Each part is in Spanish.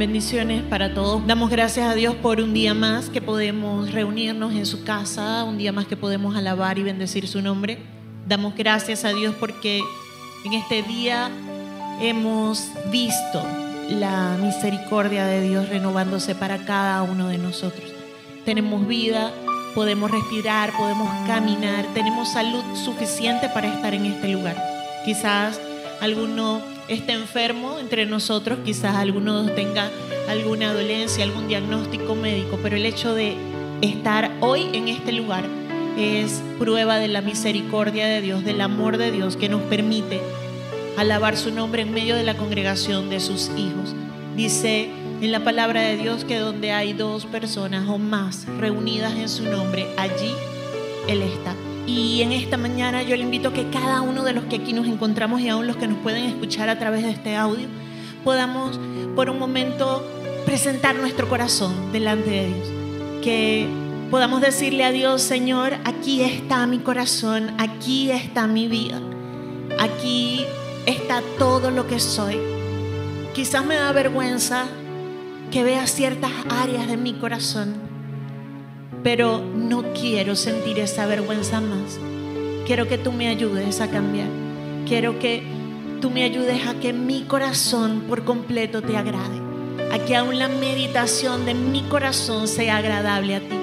Bendiciones para todos. Damos gracias a Dios por un día más que podemos reunirnos en su casa, un día más que podemos alabar y bendecir su nombre. Damos gracias a Dios porque en este día hemos visto la misericordia de Dios renovándose para cada uno de nosotros. Tenemos vida, podemos respirar, podemos caminar, tenemos salud suficiente para estar en este lugar. Quizás alguno esté enfermo entre nosotros, quizás alguno tenga alguna dolencia, algún diagnóstico médico, pero el hecho de estar hoy en este lugar es prueba de la misericordia de Dios, del amor de Dios que nos permite alabar su nombre en medio de la congregación de sus hijos. Dice en la palabra de Dios que donde hay dos personas o más reunidas en su nombre, allí Él está. Y en esta mañana yo le invito a que cada uno de los que aquí nos encontramos y aún los que nos pueden escuchar a través de este audio, podamos por un momento presentar nuestro corazón delante de Dios. Que podamos decirle a Dios, Señor, aquí está mi corazón, aquí está mi vida, aquí está todo lo que soy. Quizás me da vergüenza que vea ciertas áreas de mi corazón pero no quiero sentir esa vergüenza más. Quiero que tú me ayudes a cambiar. Quiero que tú me ayudes a que mi corazón por completo te agrade. A que aún la meditación de mi corazón sea agradable a ti.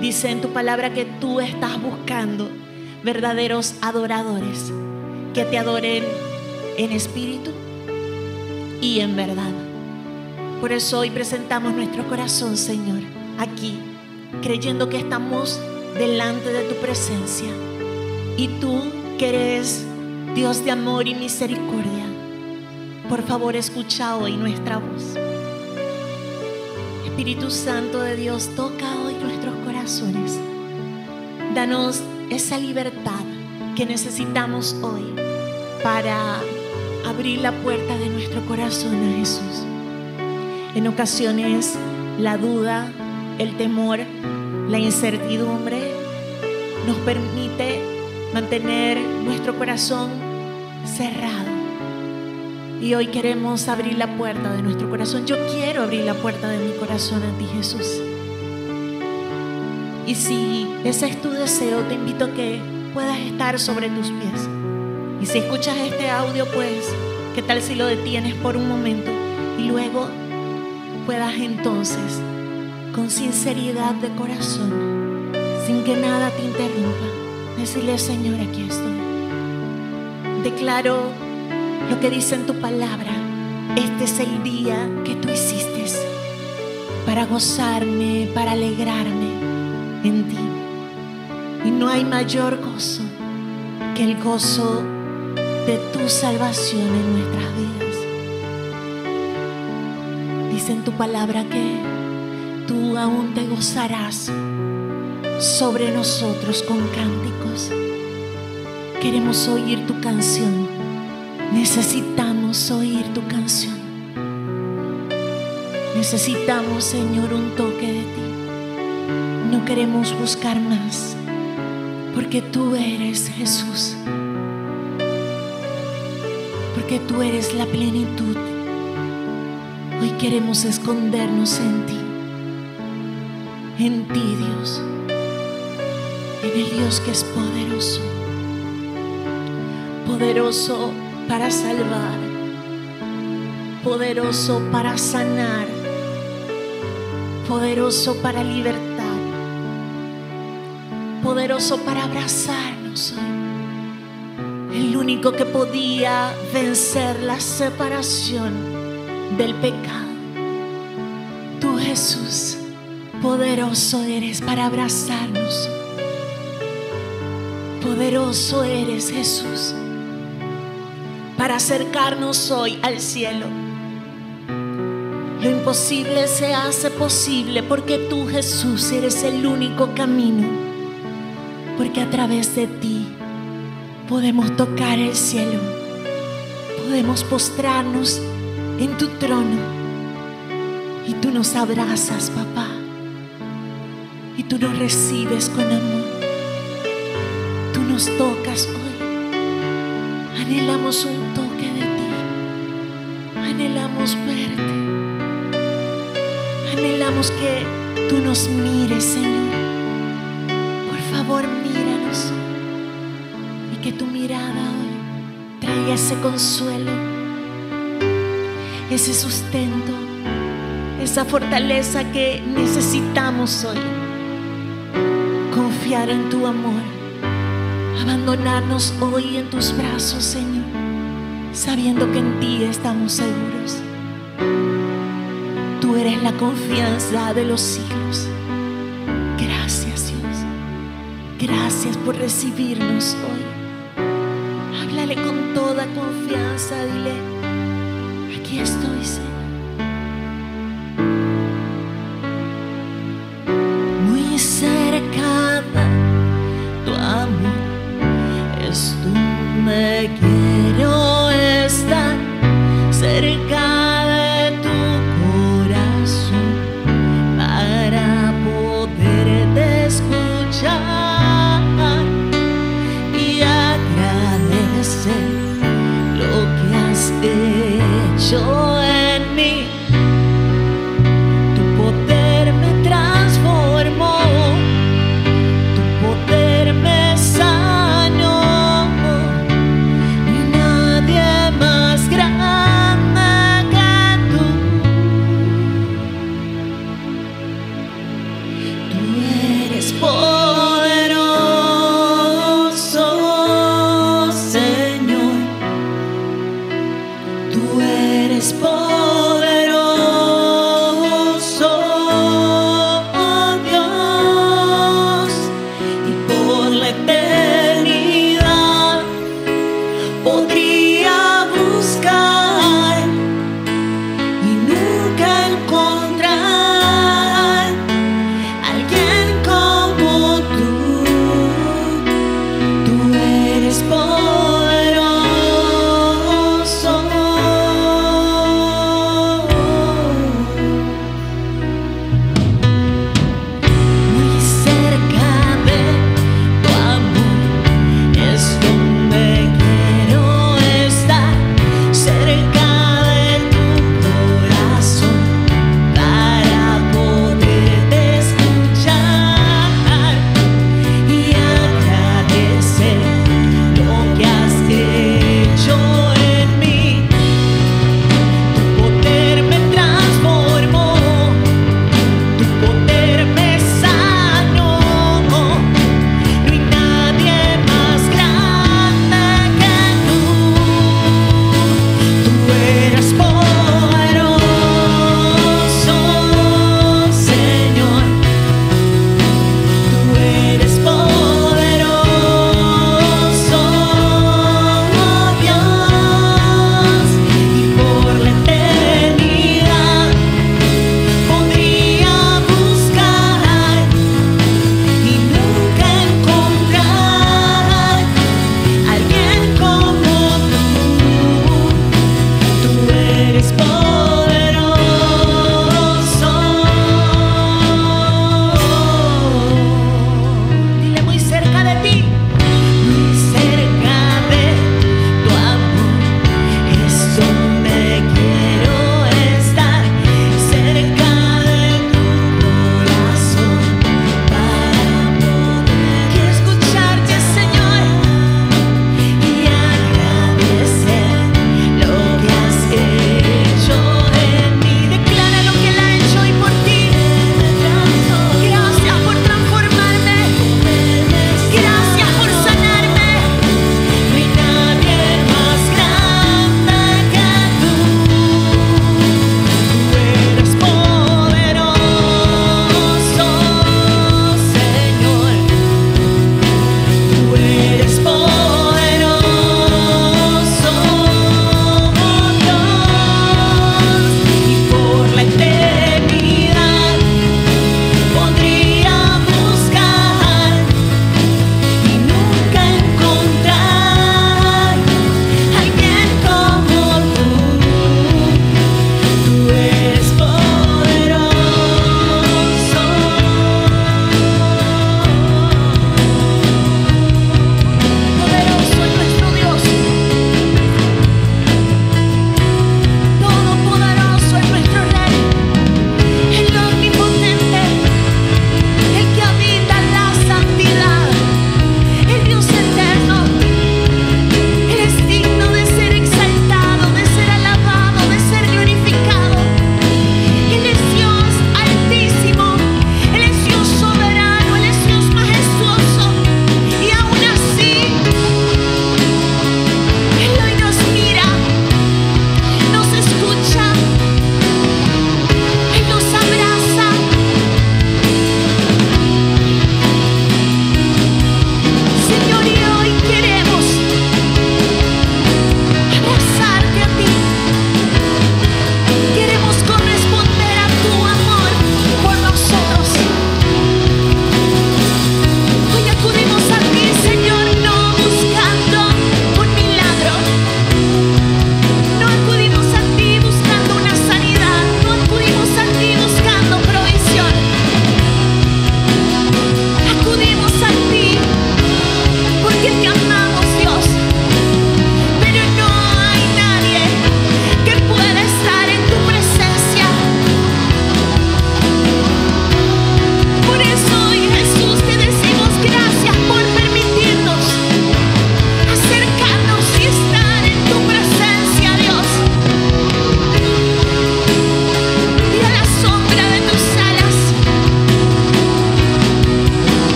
Dice en tu palabra que tú estás buscando verdaderos adoradores que te adoren en espíritu y en verdad. Por eso hoy presentamos nuestro corazón, Señor, aquí creyendo que estamos delante de tu presencia. Y tú, que eres Dios de amor y misericordia, por favor escucha hoy nuestra voz. Espíritu Santo de Dios, toca hoy nuestros corazones. Danos esa libertad que necesitamos hoy para abrir la puerta de nuestro corazón a Jesús. En ocasiones la duda, el temor, la incertidumbre nos permite mantener nuestro corazón cerrado. Y hoy queremos abrir la puerta de nuestro corazón. Yo quiero abrir la puerta de mi corazón a ti, Jesús. Y si ese es tu deseo, te invito a que puedas estar sobre tus pies. Y si escuchas este audio, pues, ¿qué tal si lo detienes por un momento y luego puedas entonces con sinceridad de corazón, sin que nada te interrumpa, decirle, Señor, aquí estoy. Declaro lo que dice en tu palabra. Este es el día que tú hiciste para gozarme, para alegrarme en ti. Y no hay mayor gozo que el gozo de tu salvación en nuestras vidas. Dice en tu palabra que tú aún te gozarás sobre nosotros con cánticos. Queremos oír tu canción. Necesitamos oír tu canción. Necesitamos, Señor, un toque de ti. No queremos buscar más, porque tú eres Jesús. Porque tú eres la plenitud. Hoy queremos escondernos en ti en ti, Dios, en el Dios que es poderoso, poderoso para salvar, poderoso para sanar, poderoso para libertar, poderoso para abrazarnos el único que podía vencer la separación del pecado, tú Jesús Poderoso eres para abrazarnos. Poderoso eres Jesús para acercarnos hoy al cielo. Lo imposible se hace posible porque tú Jesús eres el único camino. Porque a través de ti podemos tocar el cielo. Podemos postrarnos en tu trono. Y tú nos abrazas, papá y tú nos recibes con amor. Tú nos tocas hoy. Anhelamos un toque de ti. Anhelamos verte. anhelamos que tú nos mires, Señor. Por favor, míranos y que tu mirada hoy traiga ese consuelo, ese sustento, esa fortaleza que necesitamos hoy. En tu amor, abandonarnos hoy en tus brazos, Señor, sabiendo que en ti estamos seguros. Tú eres la confianza de los siglos. Gracias Dios. Gracias por recibirnos hoy. Háblale con toda confianza. Dile,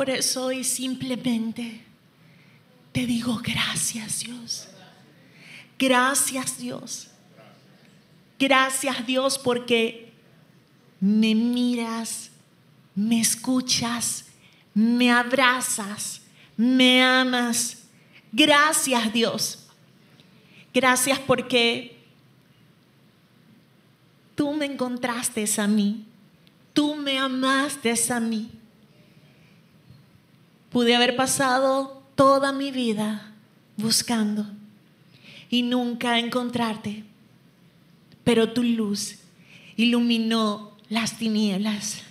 por eso hoy simplemente te digo gracias Dios. Gracias Dios. Gracias Dios porque me miras, me escuchas, me abrazas, me amas. Gracias Dios. Gracias porque tú me encontraste a mí. Tú me amaste a mí. Pude haber pasado toda mi vida buscando y nunca encontrarte, pero tu luz iluminó las tinieblas.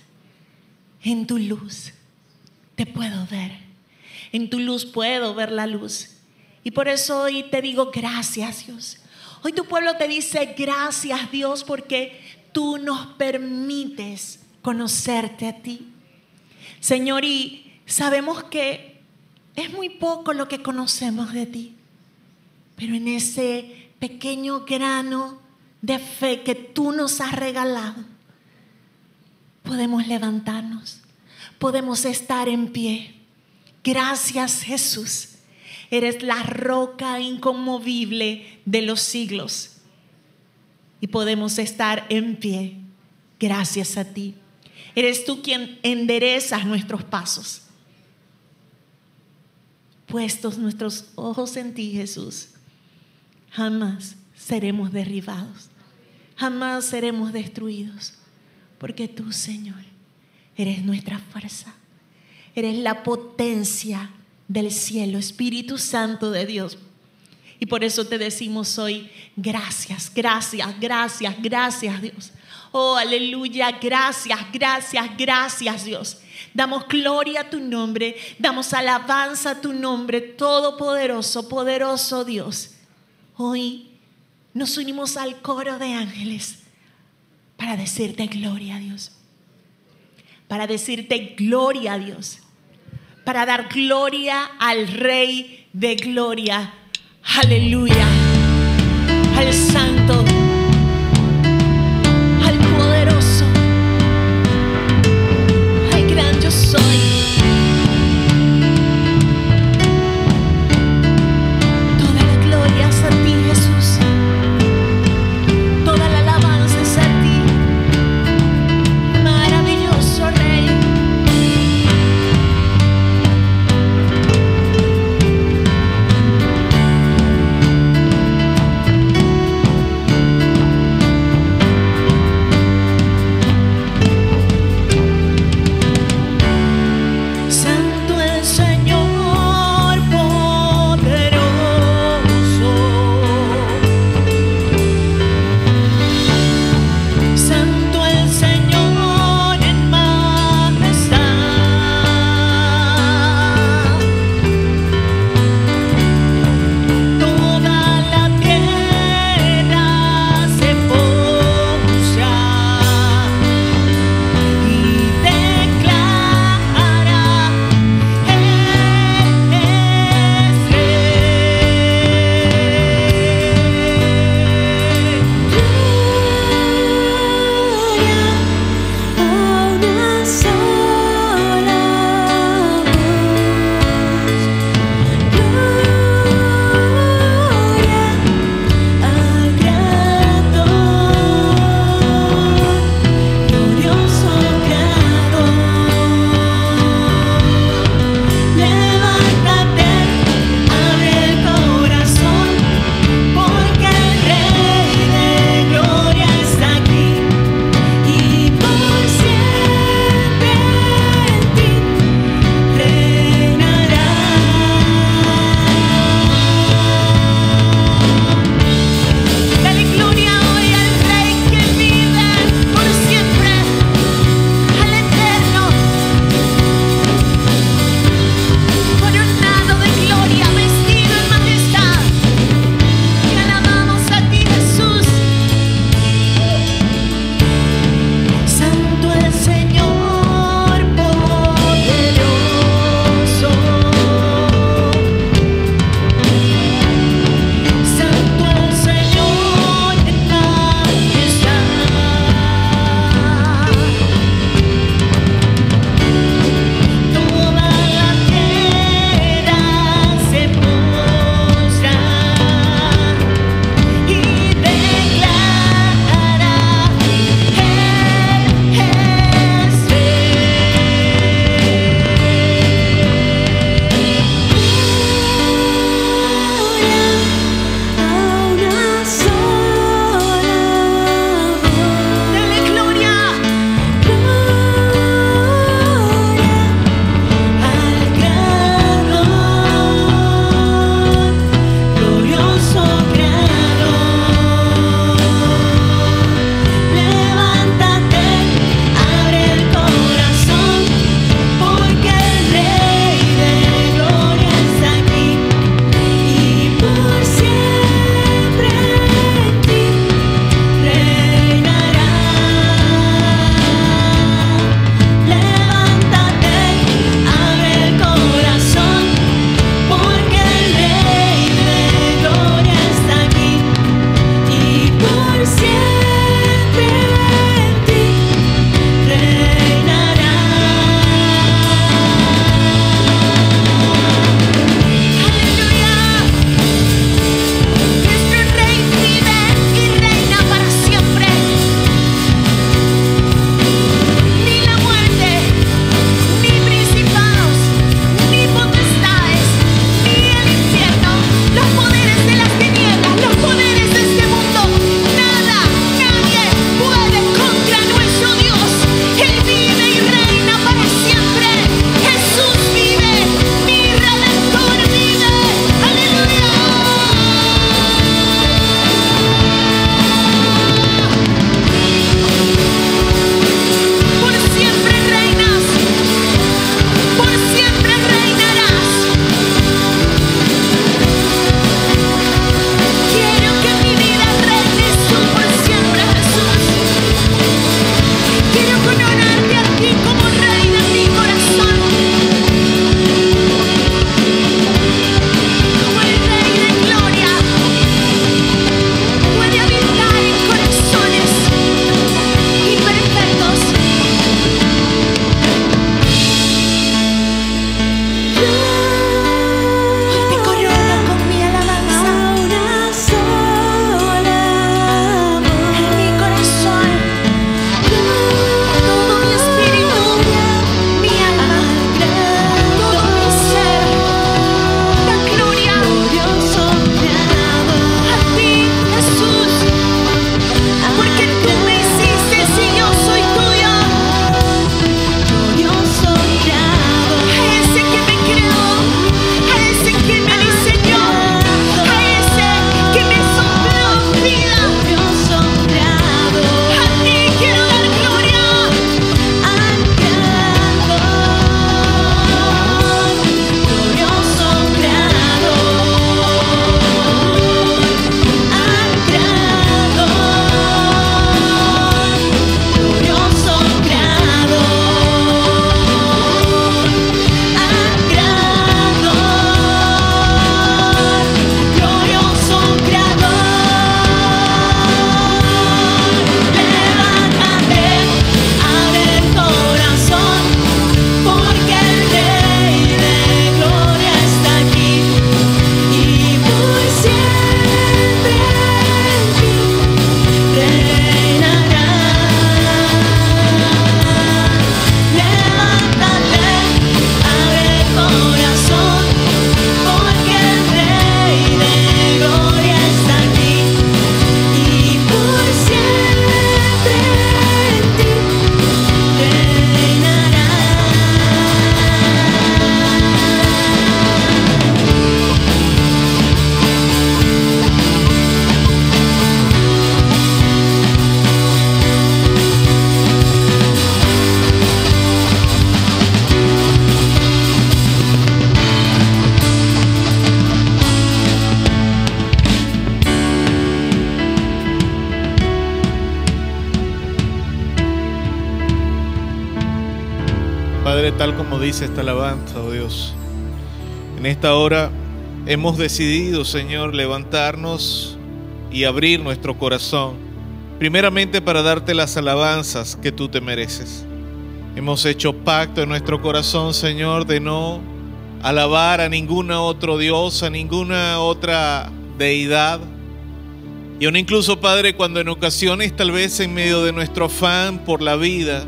En tu luz te puedo ver. En tu luz puedo ver la luz. Y por eso hoy te digo gracias Dios. Hoy tu pueblo te dice gracias Dios porque tú nos permites conocerte a ti. Señor, y sabemos que es muy poco lo que conocemos de ti, pero en ese pequeño grano de fe que tú nos has regalado, podemos levantarnos podemos estar en pie. Gracias Jesús. Eres la roca inconmovible de los siglos. Y podemos estar en pie gracias a ti. Eres tú quien enderezas nuestros pasos. Puestos nuestros ojos en ti, Jesús, jamás seremos derribados. Jamás seremos destruidos. Porque tú, Señor, Eres nuestra fuerza. Eres la potencia del cielo, Espíritu Santo de Dios. Y por eso te decimos hoy, gracias, gracias, gracias, gracias Dios. Oh, aleluya, gracias, gracias, gracias Dios. Damos gloria a tu nombre, damos alabanza a tu nombre, todopoderoso, poderoso Dios. Hoy nos unimos al coro de ángeles para decirte gloria a Dios para decirte gloria a Dios, para dar gloria al Rey de Gloria. Aleluya. Al Santo. Hemos decidido, Señor, levantarnos y abrir nuestro corazón, primeramente para darte las alabanzas que tú te mereces. Hemos hecho pacto en nuestro corazón, Señor, de no alabar a ninguna otro Dios, a ninguna otra deidad. Y aún incluso, Padre, cuando en ocasiones, tal vez en medio de nuestro afán por la vida,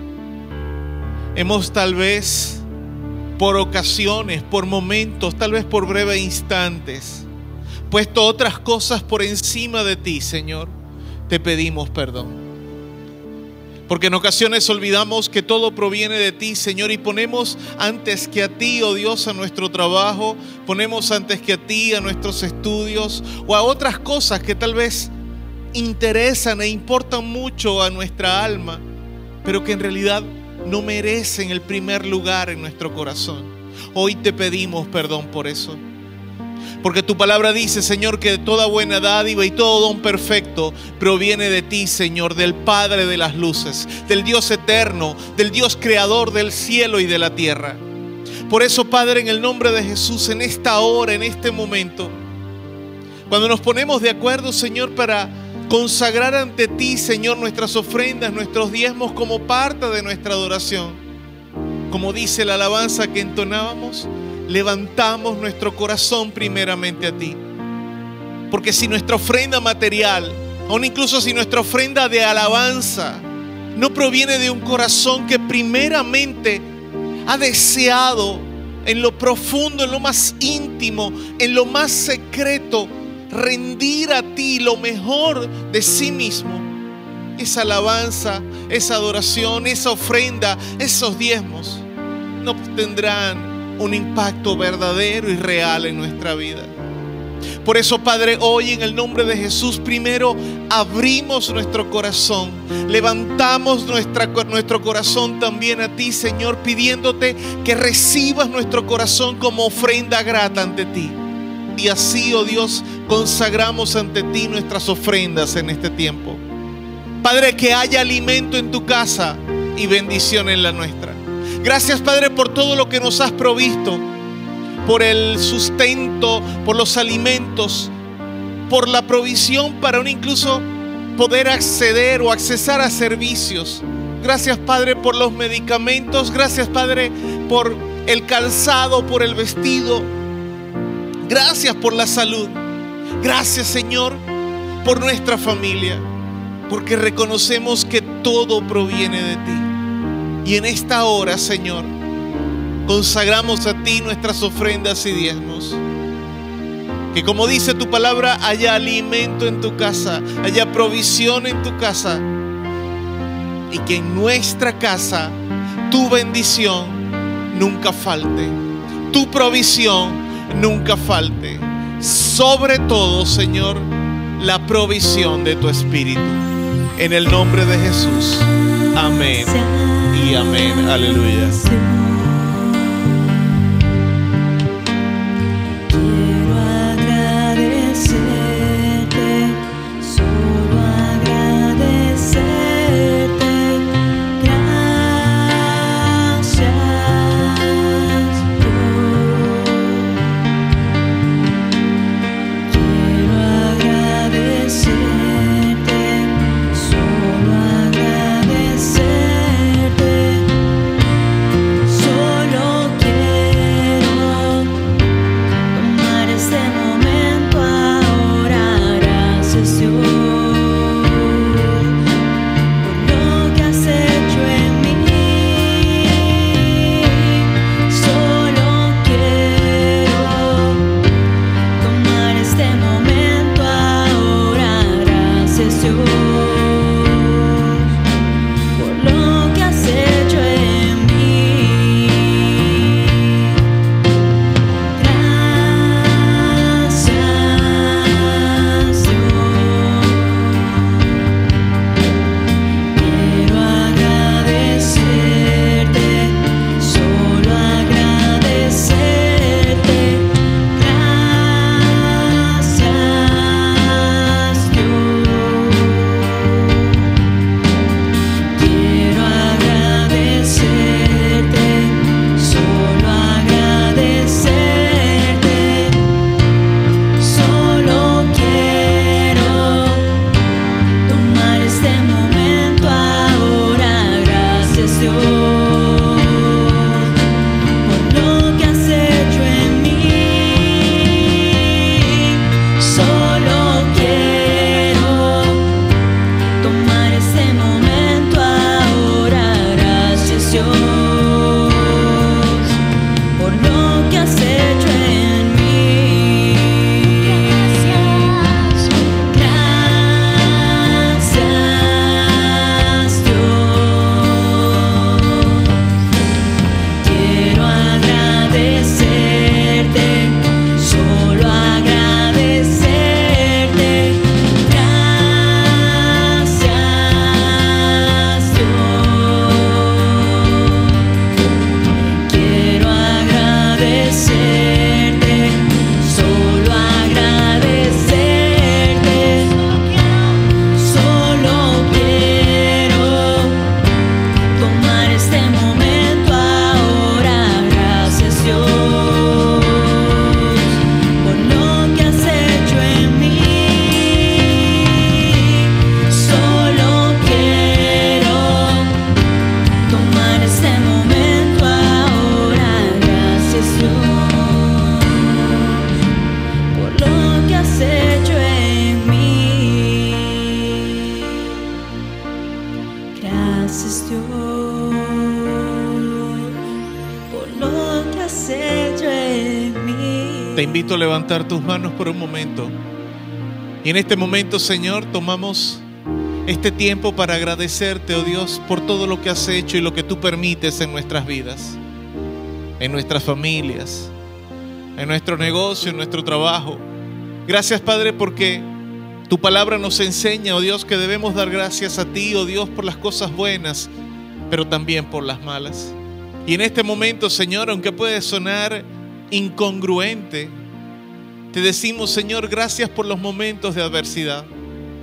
hemos tal vez por ocasiones, por momentos, tal vez por breves instantes, puesto otras cosas por encima de ti, Señor, te pedimos perdón. Porque en ocasiones olvidamos que todo proviene de ti, Señor, y ponemos antes que a ti, oh Dios, a nuestro trabajo, ponemos antes que a ti, a nuestros estudios o a otras cosas que tal vez interesan e importan mucho a nuestra alma, pero que en realidad no merecen el primer lugar en nuestro corazón. Hoy te pedimos perdón por eso. Porque tu palabra dice, Señor, que toda buena dádiva y todo don perfecto proviene de ti, Señor, del Padre de las luces, del Dios eterno, del Dios creador del cielo y de la tierra. Por eso, Padre, en el nombre de Jesús, en esta hora, en este momento, cuando nos ponemos de acuerdo, Señor, para consagrar ante ti, Señor, nuestras ofrendas, nuestros diezmos como parte de nuestra adoración, como dice la alabanza que entonábamos, levantamos nuestro corazón primeramente a ti. Porque si nuestra ofrenda material, aún incluso si nuestra ofrenda de alabanza, no proviene de un corazón que primeramente ha deseado en lo profundo, en lo más íntimo, en lo más secreto, rendir a ti lo mejor de sí mismo, esa alabanza, esa adoración, esa ofrenda, esos diezmos, no tendrán un impacto verdadero y real en nuestra vida. Por eso, Padre, hoy en el nombre de Jesús, primero abrimos nuestro corazón, levantamos nuestro corazón también a ti, Señor, pidiéndote que recibas nuestro corazón como ofrenda grata ante ti. Y así, oh Dios, consagramos ante ti nuestras ofrendas en este tiempo. Padre, que haya alimento en tu casa y bendición en la nuestra. Gracias Padre por todo lo que nos has provisto, por el sustento, por los alimentos, por la provisión para un incluso poder acceder o accesar a servicios. Gracias Padre por los medicamentos, gracias Padre por el calzado, por el vestido. Gracias por la salud. Gracias Señor por nuestra familia, porque reconocemos que todo proviene de ti. Y en esta hora, Señor, consagramos a ti nuestras ofrendas y diezmos. Que como dice tu palabra, haya alimento en tu casa, haya provisión en tu casa. Y que en nuestra casa tu bendición nunca falte. Tu provisión nunca falte. Sobre todo, Señor, la provisión de tu Espíritu. En el nombre de Jesús. Amén y amén. Aleluya. Levantar tus manos por un momento. Y en este momento, Señor, tomamos este tiempo para agradecerte, oh Dios, por todo lo que has hecho y lo que tú permites en nuestras vidas, en nuestras familias, en nuestro negocio, en nuestro trabajo. Gracias, Padre, porque tu palabra nos enseña, oh Dios, que debemos dar gracias a ti, oh Dios, por las cosas buenas, pero también por las malas. Y en este momento, Señor, aunque puede sonar incongruente, te decimos, Señor, gracias por los momentos de adversidad.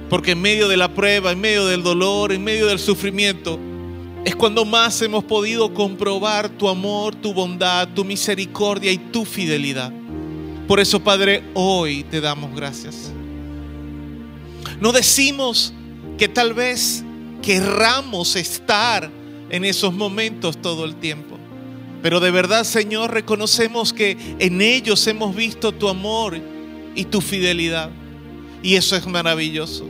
Porque en medio de la prueba, en medio del dolor, en medio del sufrimiento, es cuando más hemos podido comprobar tu amor, tu bondad, tu misericordia y tu fidelidad. Por eso, Padre, hoy te damos gracias. No decimos que tal vez querramos estar en esos momentos todo el tiempo. Pero de verdad, Señor, reconocemos que en ellos hemos visto tu amor y tu fidelidad. Y eso es maravilloso.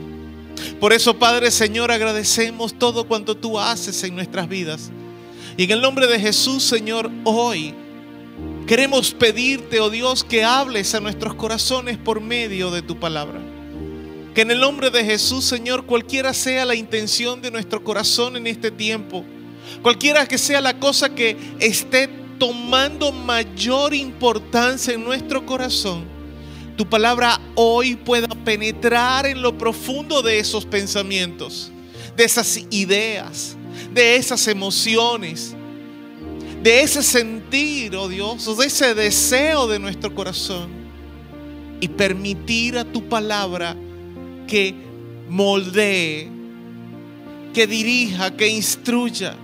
Por eso, Padre, Señor, agradecemos todo cuanto tú haces en nuestras vidas. Y en el nombre de Jesús, Señor, hoy queremos pedirte, oh Dios, que hables a nuestros corazones por medio de tu palabra. Que en el nombre de Jesús, Señor, cualquiera sea la intención de nuestro corazón en este tiempo, Cualquiera que sea la cosa que esté tomando mayor importancia en nuestro corazón, tu palabra hoy pueda penetrar en lo profundo de esos pensamientos, de esas ideas, de esas emociones, de ese sentir, oh Dios, de ese deseo de nuestro corazón y permitir a tu palabra que moldee, que dirija, que instruya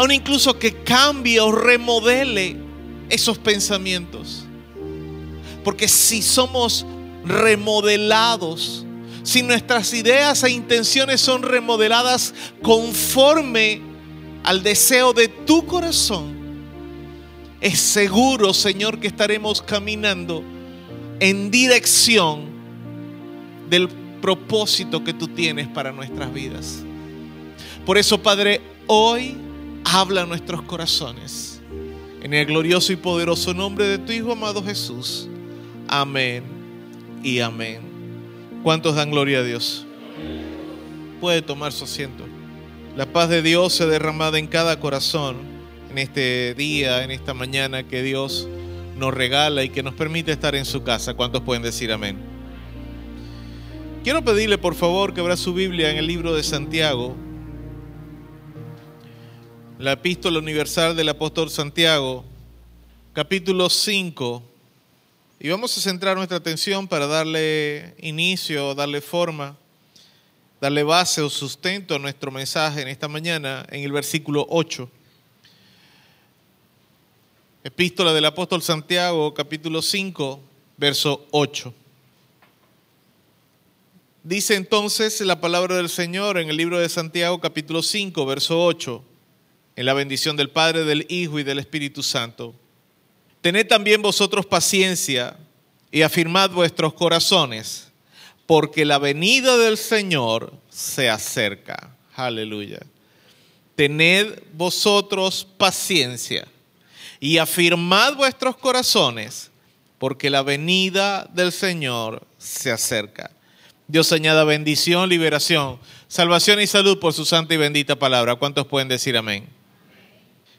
aún incluso que cambie o remodele esos pensamientos. Porque si somos remodelados, si nuestras ideas e intenciones son remodeladas conforme al deseo de tu corazón, es seguro, Señor, que estaremos caminando en dirección del propósito que tú tienes para nuestras vidas. Por eso, Padre, hoy habla a nuestros corazones. En el glorioso y poderoso nombre de tu Hijo amado Jesús. Amén y amén. ¿Cuántos dan gloria a Dios? Puede tomar su asiento. La paz de Dios se derramada en cada corazón en este día, en esta mañana que Dios nos regala y que nos permite estar en su casa. ¿Cuántos pueden decir amén? Quiero pedirle por favor que abra su Biblia en el libro de Santiago, la epístola universal del apóstol Santiago, capítulo 5. Y vamos a centrar nuestra atención para darle inicio, darle forma, darle base o sustento a nuestro mensaje en esta mañana en el versículo 8. Epístola del apóstol Santiago, capítulo 5, verso 8. Dice entonces la palabra del Señor en el libro de Santiago, capítulo 5, verso 8 en la bendición del Padre, del Hijo y del Espíritu Santo. Tened también vosotros paciencia y afirmad vuestros corazones, porque la venida del Señor se acerca. Aleluya. Tened vosotros paciencia y afirmad vuestros corazones, porque la venida del Señor se acerca. Dios añada bendición, liberación, salvación y salud por su santa y bendita palabra. ¿Cuántos pueden decir amén?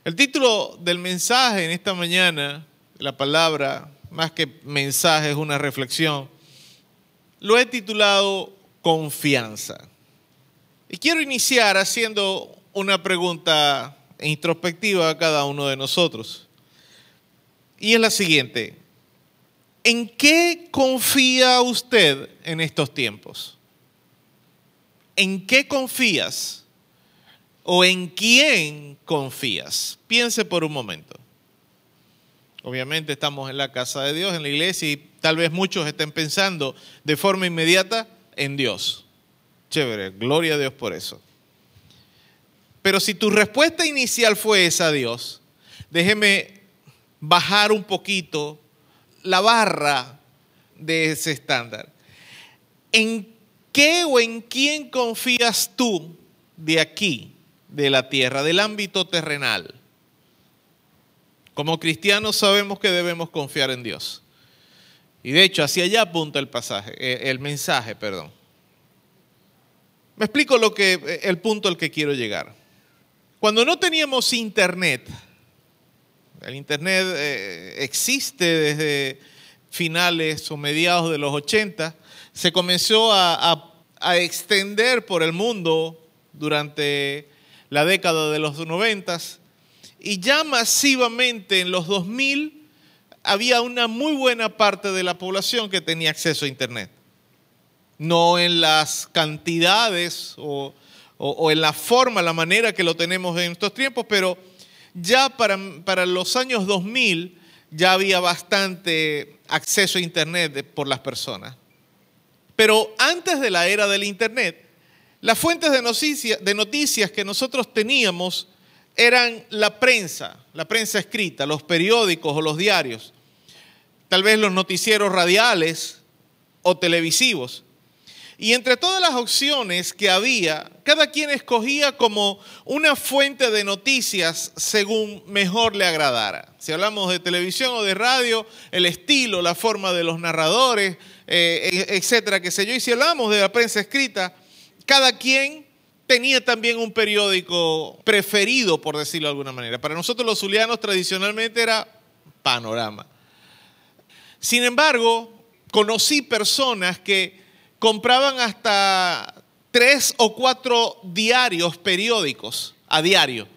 El título del mensaje en esta mañana, la palabra, más que mensaje, es una reflexión, lo he titulado Confianza. Y quiero iniciar haciendo una pregunta introspectiva a cada uno de nosotros. Y es la siguiente. ¿En qué confía usted en estos tiempos? ¿En qué confías? O en quién confías. Piense por un momento. Obviamente estamos en la casa de Dios, en la iglesia, y tal vez muchos estén pensando de forma inmediata en Dios. Chévere, gloria a Dios por eso. Pero si tu respuesta inicial fue esa Dios, déjeme bajar un poquito la barra de ese estándar. ¿En qué o en quién confías tú de aquí de la tierra, del ámbito terrenal. Como cristianos sabemos que debemos confiar en Dios. Y de hecho, hacia allá apunta el pasaje, eh, el mensaje, perdón. Me explico lo que, eh, el punto al que quiero llegar. Cuando no teníamos internet, el internet eh, existe desde finales o mediados de los 80, se comenzó a, a extender por el mundo durante la década de los 90 y ya masivamente en los 2000 había una muy buena parte de la población que tenía acceso a Internet. No en las cantidades o, en la forma, la manera que lo tenemos en estos tiempos, pero ya para, para los años 2000 ya había bastante acceso a Internet por las personas. Pero antes de la era del Internet, las fuentes de noticias, que nosotros teníamos eran la prensa, la prensa escrita, los periódicos o los diarios, tal vez los noticieros radiales o televisivos. Y entre todas las opciones que había, cada quien escogía como una fuente de noticias según mejor le agradara. Si hablamos de televisión o de radio, el estilo, la forma de los narradores, eh, etcétera, qué sé yo. Y si hablamos de la prensa escrita, cada quien tenía también un periódico preferido, por decirlo de alguna manera. Para nosotros los zulianos tradicionalmente era Panorama. Sin embargo, conocí personas que compraban hasta tres o cuatro diarios periódicos a diario,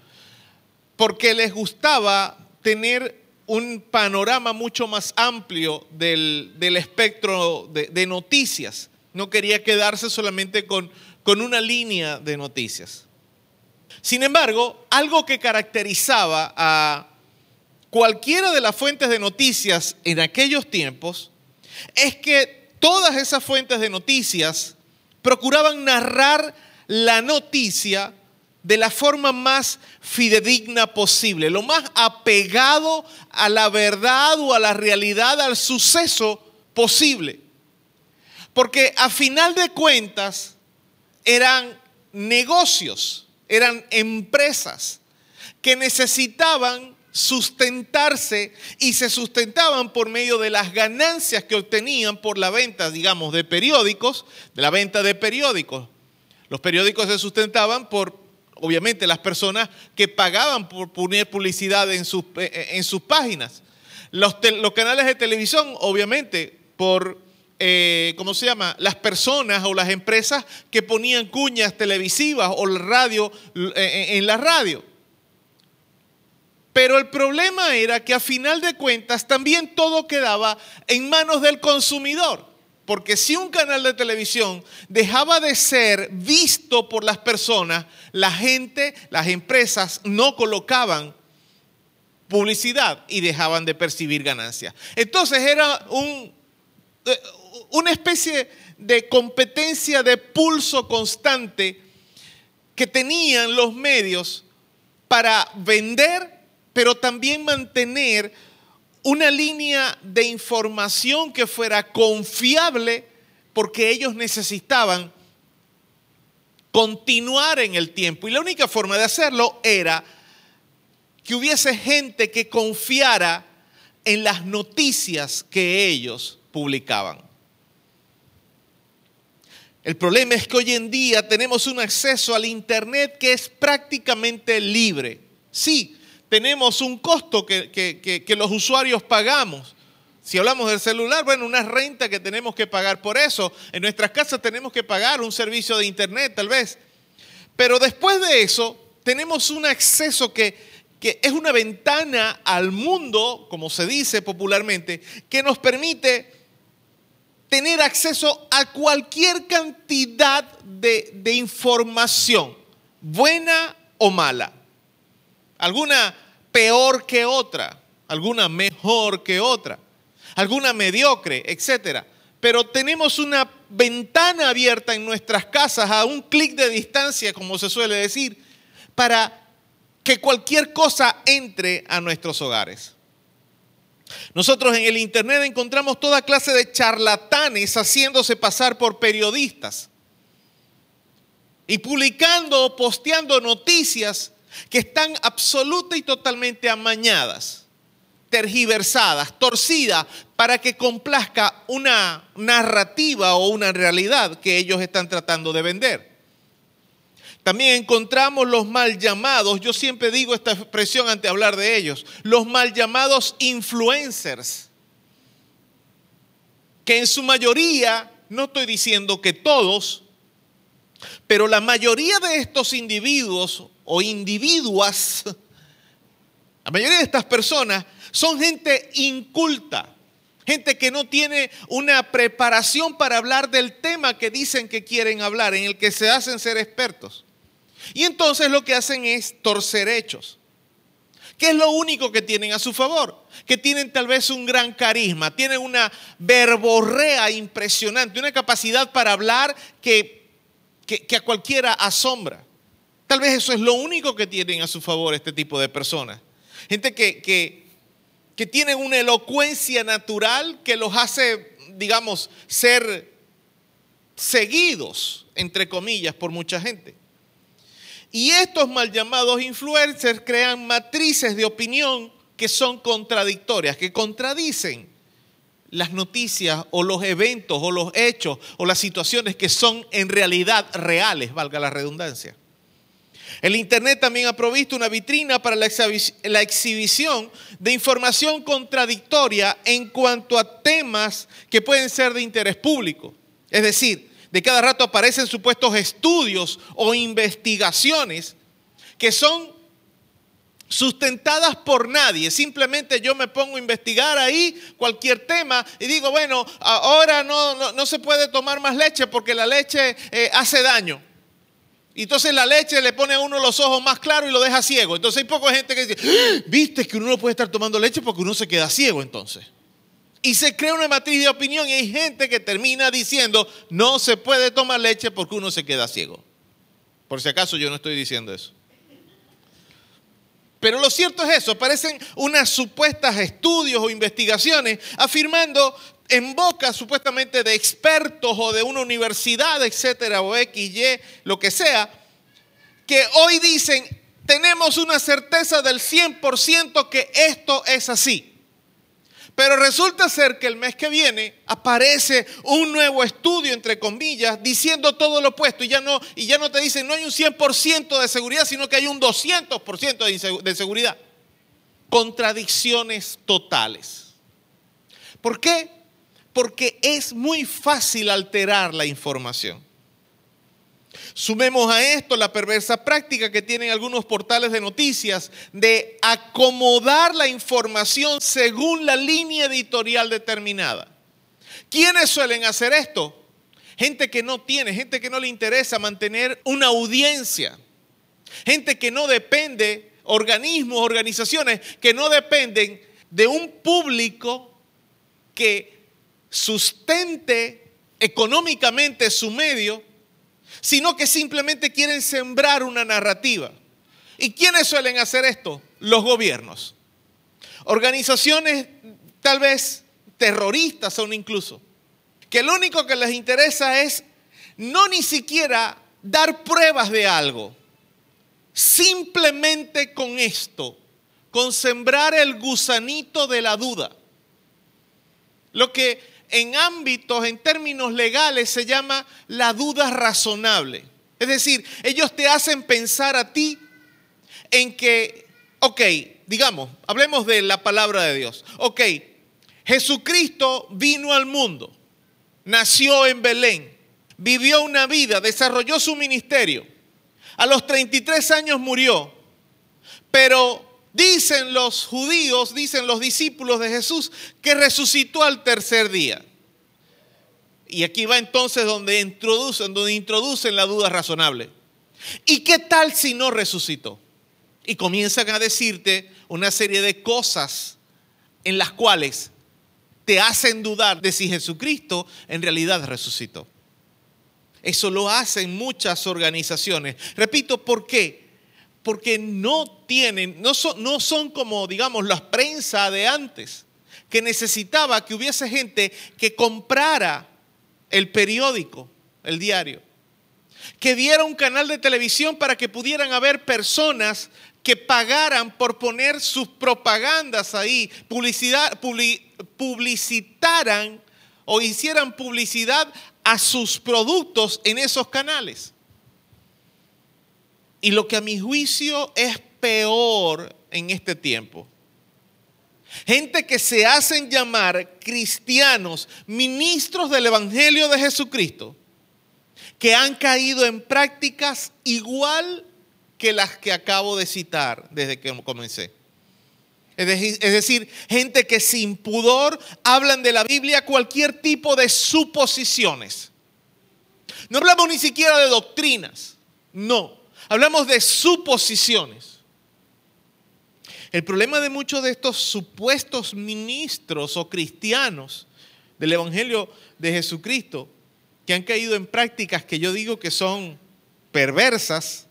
porque les gustaba tener un panorama mucho más amplio del, espectro de, de, noticias. No quería quedarse solamente con con una línea de noticias. Sin embargo, algo que caracterizaba a cualquiera de las fuentes de noticias en aquellos tiempos es que todas esas fuentes de noticias procuraban narrar la noticia de la forma más fidedigna posible, lo más apegado a la verdad o a la realidad, al suceso posible. Porque a final de cuentas, eran negocios, eran empresas que necesitaban sustentarse y se sustentaban por medio de las ganancias que obtenían por la venta, digamos, de periódicos, de la venta de periódicos. Los periódicos se sustentaban por, obviamente, las personas que pagaban por poner publicidad en sus, eh, en sus páginas. Los, los canales de televisión, obviamente, por eh, ¿cómo se llama? Las personas o las empresas que ponían cuñas televisivas o radio eh, eh, en la radio. Pero el problema era que a final de cuentas también todo quedaba en manos del consumidor. Porque si un canal de televisión dejaba de ser visto por las personas, la gente, las empresas no colocaban publicidad y dejaban de percibir ganancias. Entonces era un, una especie de competencia de pulso constante que tenían los medios para vender, pero también mantener una línea de información que fuera confiable porque ellos necesitaban continuar en el tiempo. Y la única forma de hacerlo era que hubiese gente que confiara en las noticias que ellos publicaban. El problema es que hoy en día tenemos un acceso al Internet que es prácticamente libre. Sí, tenemos un costo que, los usuarios pagamos. Si hablamos del celular, bueno, una renta que tenemos que pagar por eso. En nuestras casas tenemos que pagar un servicio de Internet tal vez. Pero después de eso, tenemos un acceso que, que es una ventana al mundo, como se dice popularmente, que nos permite tener acceso a cualquier cantidad de, información, buena o mala. Alguna peor que otra, alguna mejor que otra, alguna mediocre, etc. Pero tenemos una ventana abierta en nuestras casas a un clic de distancia, como se suele decir, para que cualquier cosa entre a nuestros hogares. Nosotros en el Internet encontramos toda clase de charlatanes haciéndose pasar por periodistas y publicando o posteando noticias que están absoluta y totalmente amañadas. tergiversadas, torcidas, para que complazca una narrativa o una realidad que ellos están tratando de vender. También encontramos los mal llamados, yo siempre digo esta expresión ante hablar de ellos, los mal llamados influencers, que en su mayoría, no estoy diciendo que todos, pero la mayoría de estos individuos o individuas, la mayoría de estas personas son gente inculta, gente que no tiene una preparación para hablar del tema que dicen que quieren hablar, en el que se hacen ser expertos. Y entonces lo que hacen es torcer hechos. ¿Qué es lo único que tienen a su favor? Que tienen tal vez un gran carisma, tienen una verborrea impresionante, una capacidad para hablar que, que, a cualquiera asombra. Tal vez eso es lo único que tienen a su favor este tipo de personas. Gente que, que, que una elocuencia natural que los hace, digamos, ser seguidos, entre comillas, por mucha gente. Y estos mal llamados influencers crean matrices de opinión que son contradictorias, que contradicen las noticias o los eventos o los hechos o las situaciones que son en realidad reales, valga la redundancia. El Internet también ha provisto una vitrina para la exhibición de información contradictoria en cuanto a temas que pueden ser de interés público. Es decir, de cada rato aparecen supuestos estudios o investigaciones que son sustentadas por nadie. Simplemente yo me pongo a investigar ahí cualquier tema y digo, bueno, ahora no, no, se puede tomar más leche porque la leche eh, hace daño. Y entonces la leche le pone a uno los ojos más claros y lo deja ciego. Entonces hay poca gente que dice, ¡Ah! viste que uno no puede estar tomando leche porque uno se queda ciego entonces y se crea una matriz de opinión y hay gente que termina diciendo no se puede tomar leche porque uno se queda ciego. Por si acaso yo no estoy diciendo eso. Pero lo cierto es eso, aparecen unas supuestas estudios o investigaciones afirmando en boca supuestamente de expertos o de una universidad, etcétera, o X, Y, lo que sea, que hoy dicen, tenemos una certeza del 100% que esto es así. Pero resulta ser que el mes que viene aparece un nuevo estudio, entre comillas, diciendo todo lo opuesto y ya no, y ya no te dicen no hay un 100% de seguridad, sino que hay un 200% de seguridad. Contradicciones totales. ¿Por qué? Porque es muy fácil alterar la información. Sumemos a esto la perversa práctica que tienen algunos portales de noticias de acomodar la información según la línea editorial determinada. ¿Quiénes suelen hacer esto? Gente que no tiene, gente que no le interesa mantener una audiencia, gente que no depende, organismos, organizaciones que no dependen de un público que sustente económicamente su medio sino que simplemente quieren sembrar una narrativa. ¿Y quiénes suelen hacer esto? Los gobiernos. Organizaciones tal vez terroristas aún incluso, que lo único que les interesa es no ni siquiera dar pruebas de algo, simplemente con esto, con sembrar el gusanito de la duda. Lo que en ámbitos, en términos legales, se llama la duda razonable. Es decir, ellos te hacen pensar a ti en que, ok, digamos, hablemos de la palabra de Dios. Ok, Jesucristo vino al mundo, nació en Belén, vivió una vida, desarrolló su ministerio. A los 33 años murió, pero Dicen los judíos, dicen los discípulos de Jesús, que resucitó al tercer día. Y aquí va entonces donde introducen, donde introducen la duda razonable. ¿Y qué tal si no resucitó? Y comienzan a decirte una serie de cosas en las cuales te hacen dudar de si Jesucristo en realidad resucitó. Eso lo hacen muchas organizaciones. Repito, ¿por qué? Porque no tienen, no son, no son como, digamos, la prensa de antes, que necesitaba que hubiese gente que comprara el periódico, el diario, que diera un canal de televisión para que pudieran haber personas que pagaran por poner sus propagandas ahí, publicitaran o hicieran publicidad a sus productos en esos canales. Y lo que a mi juicio es peor en este tiempo. Gente que se hacen llamar cristianos, ministros del Evangelio de Jesucristo, que han caído en prácticas igual que las que acabo de citar desde que comencé. Es decir, gente que sin pudor hablan de la Biblia cualquier tipo de suposiciones. No hablamos ni siquiera de doctrinas, no, hablamos de suposiciones. El problema de muchos de estos supuestos ministros o cristianos del Evangelio de Jesucristo que han caído en prácticas que yo digo que son perversas,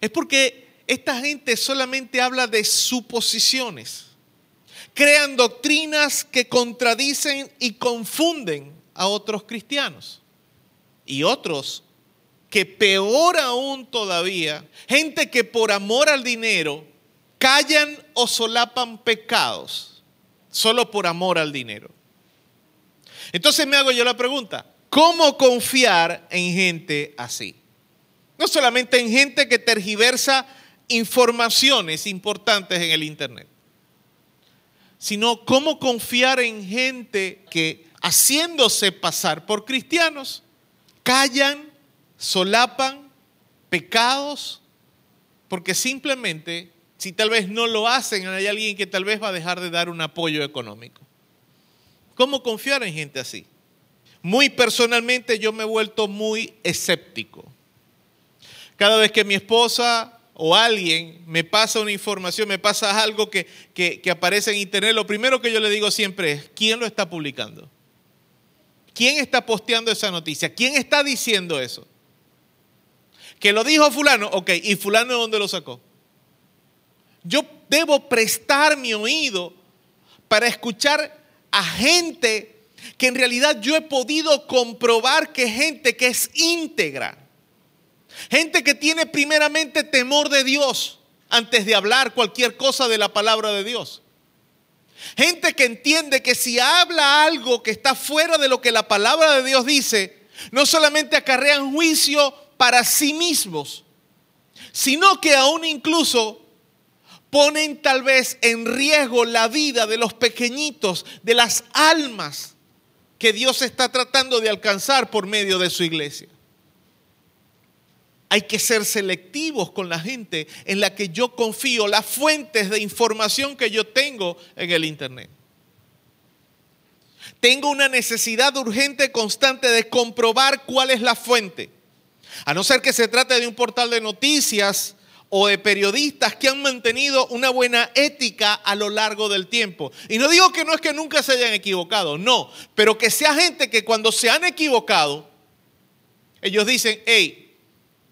es porque esta gente solamente habla de suposiciones. Crean doctrinas que contradicen y confunden a otros cristianos. Y otros que peor aún todavía, gente que por amor al dinero callan o solapan pecados solo por amor al dinero. Entonces me hago yo la pregunta, ¿cómo confiar en gente así? No solamente en gente que tergiversa informaciones importantes en el Internet, sino cómo confiar en gente que haciéndose pasar por cristianos, callan, solapan pecados, porque simplemente, si tal vez no lo hacen, hay alguien que tal vez va a dejar de dar un apoyo económico. ¿Cómo confiar en gente así? Muy personalmente yo me he vuelto muy escéptico. Cada vez que mi esposa o alguien me pasa una información, me pasa algo que, aparece en internet, lo primero que yo le digo siempre es, ¿quién lo está publicando? ¿Quién está posteando esa noticia? ¿Quién está diciendo eso? Que lo dijo fulano, ok, ¿y fulano de dónde lo sacó? Yo debo prestar mi oído para escuchar a gente que en realidad yo he podido comprobar que gente que es íntegra, Gente que tiene primeramente temor de Dios antes de hablar cualquier cosa de la palabra de Dios. Gente que entiende que si habla algo que está fuera de lo que la palabra de Dios dice, no solamente acarrean juicio para sí mismos, sino que aún incluso ponen tal vez en riesgo la vida de los pequeñitos, de las almas que Dios está tratando de alcanzar por medio de su iglesia. Hay que ser selectivos con la gente en la que yo confío, las fuentes de información que yo tengo en el Internet. Tengo una necesidad urgente, constante de comprobar cuál es la fuente. A no ser que se trate de un portal de noticias o de periodistas que han mantenido una buena ética a lo largo del tiempo. Y no digo que no es que nunca se hayan equivocado, no, pero que sea gente que cuando se han equivocado, ellos dicen, hey,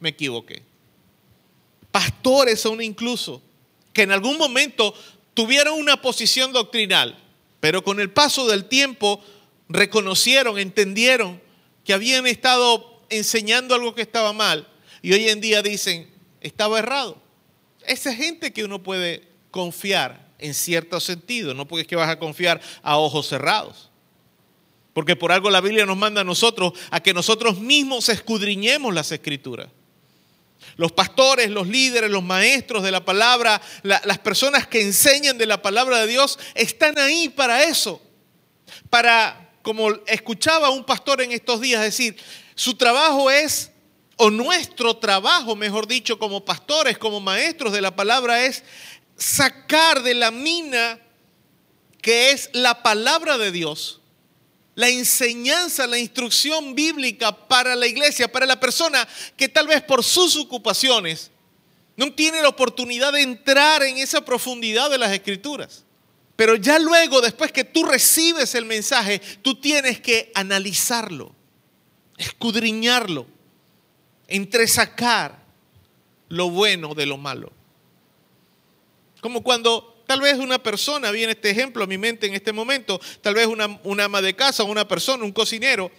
me equivoqué. Pastores son incluso que en algún momento tuvieron una posición doctrinal, pero con el paso del tiempo reconocieron, entendieron que habían estado enseñando algo que estaba mal y hoy en día dicen, estaba errado. Esa es gente que uno puede confiar en cierto sentido, no porque es que vas a confiar a ojos cerrados. Porque por algo la Biblia nos manda a nosotros a que nosotros mismos escudriñemos las escrituras. Los pastores, los líderes, los maestros de la palabra, las personas que enseñan de la palabra de Dios, están ahí para eso. Para, como escuchaba un pastor en estos días decir, su trabajo es, o nuestro trabajo, mejor dicho, como pastores, como maestros de la palabra, es sacar de la mina que es la palabra de Dios la enseñanza, la instrucción bíblica para la iglesia, para la persona que tal vez por sus ocupaciones no tiene la oportunidad de entrar en esa profundidad de las escrituras. Pero ya luego, después que tú recibes el mensaje, tú tienes que analizarlo, escudriñarlo, entresacar lo bueno de lo malo. Como cuando Tal vez una persona, viene este ejemplo a mi mente en este momento, tal vez una, ama de casa, una persona, un cocinero,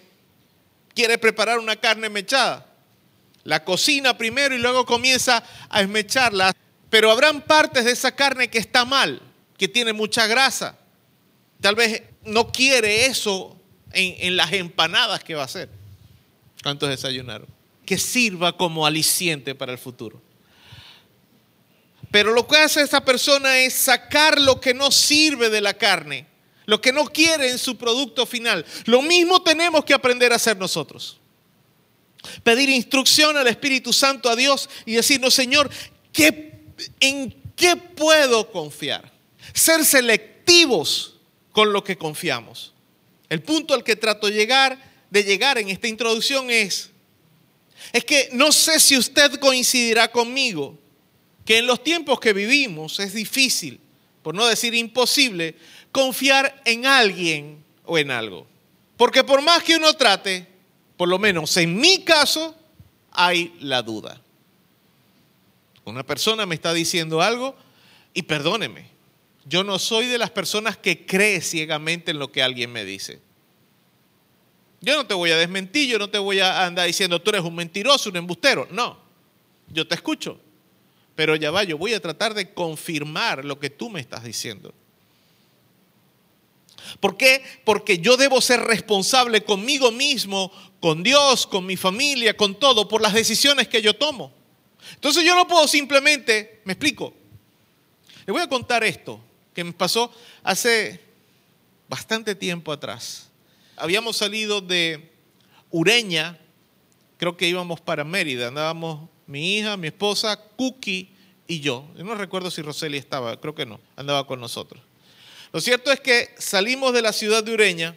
quiere preparar una carne mechada. La cocina primero y luego comienza a esmecharla. Pero habrán partes de esa carne que está mal, que tiene mucha grasa. Tal vez no quiere eso en, en las empanadas que va a hacer. ¿Cuántos desayunaron? Que sirva como aliciente para el futuro. Pero lo que hace esa persona es sacar lo que no sirve de la carne, lo que no quiere en su producto final. Lo mismo tenemos que aprender a hacer nosotros. Pedir instrucción al Espíritu Santo, a Dios y decirnos, Señor, ¿qué, ¿en qué puedo confiar? Ser selectivos con lo que confiamos. El punto al que trato de llegar, de llegar en esta introducción es, es que no sé si usted coincidirá conmigo, que en los tiempos que vivimos es difícil, por no decir imposible, confiar en alguien o en algo. Porque por más que uno trate, por lo menos en mi caso, hay la duda. Una persona me está diciendo algo y perdóneme, yo no soy de las personas que cree ciegamente en lo que alguien me dice. Yo no te voy a desmentir, yo no te voy a andar diciendo tú eres un mentiroso, un embustero. No, yo te escucho. Pero ya va, yo voy a tratar de confirmar lo que tú me estás diciendo. ¿Por qué? Porque yo debo ser responsable conmigo mismo, con Dios, con mi familia, con todo, por las decisiones que yo tomo. Entonces yo no puedo simplemente, me explico, le voy a contar esto que me pasó hace bastante tiempo atrás. Habíamos salido de Ureña, creo que íbamos para Mérida, andábamos mi hija, mi esposa, Cookie y yo. Yo no recuerdo si Roseli estaba, creo que no, andaba con nosotros. Lo cierto es que salimos de la ciudad de Ureña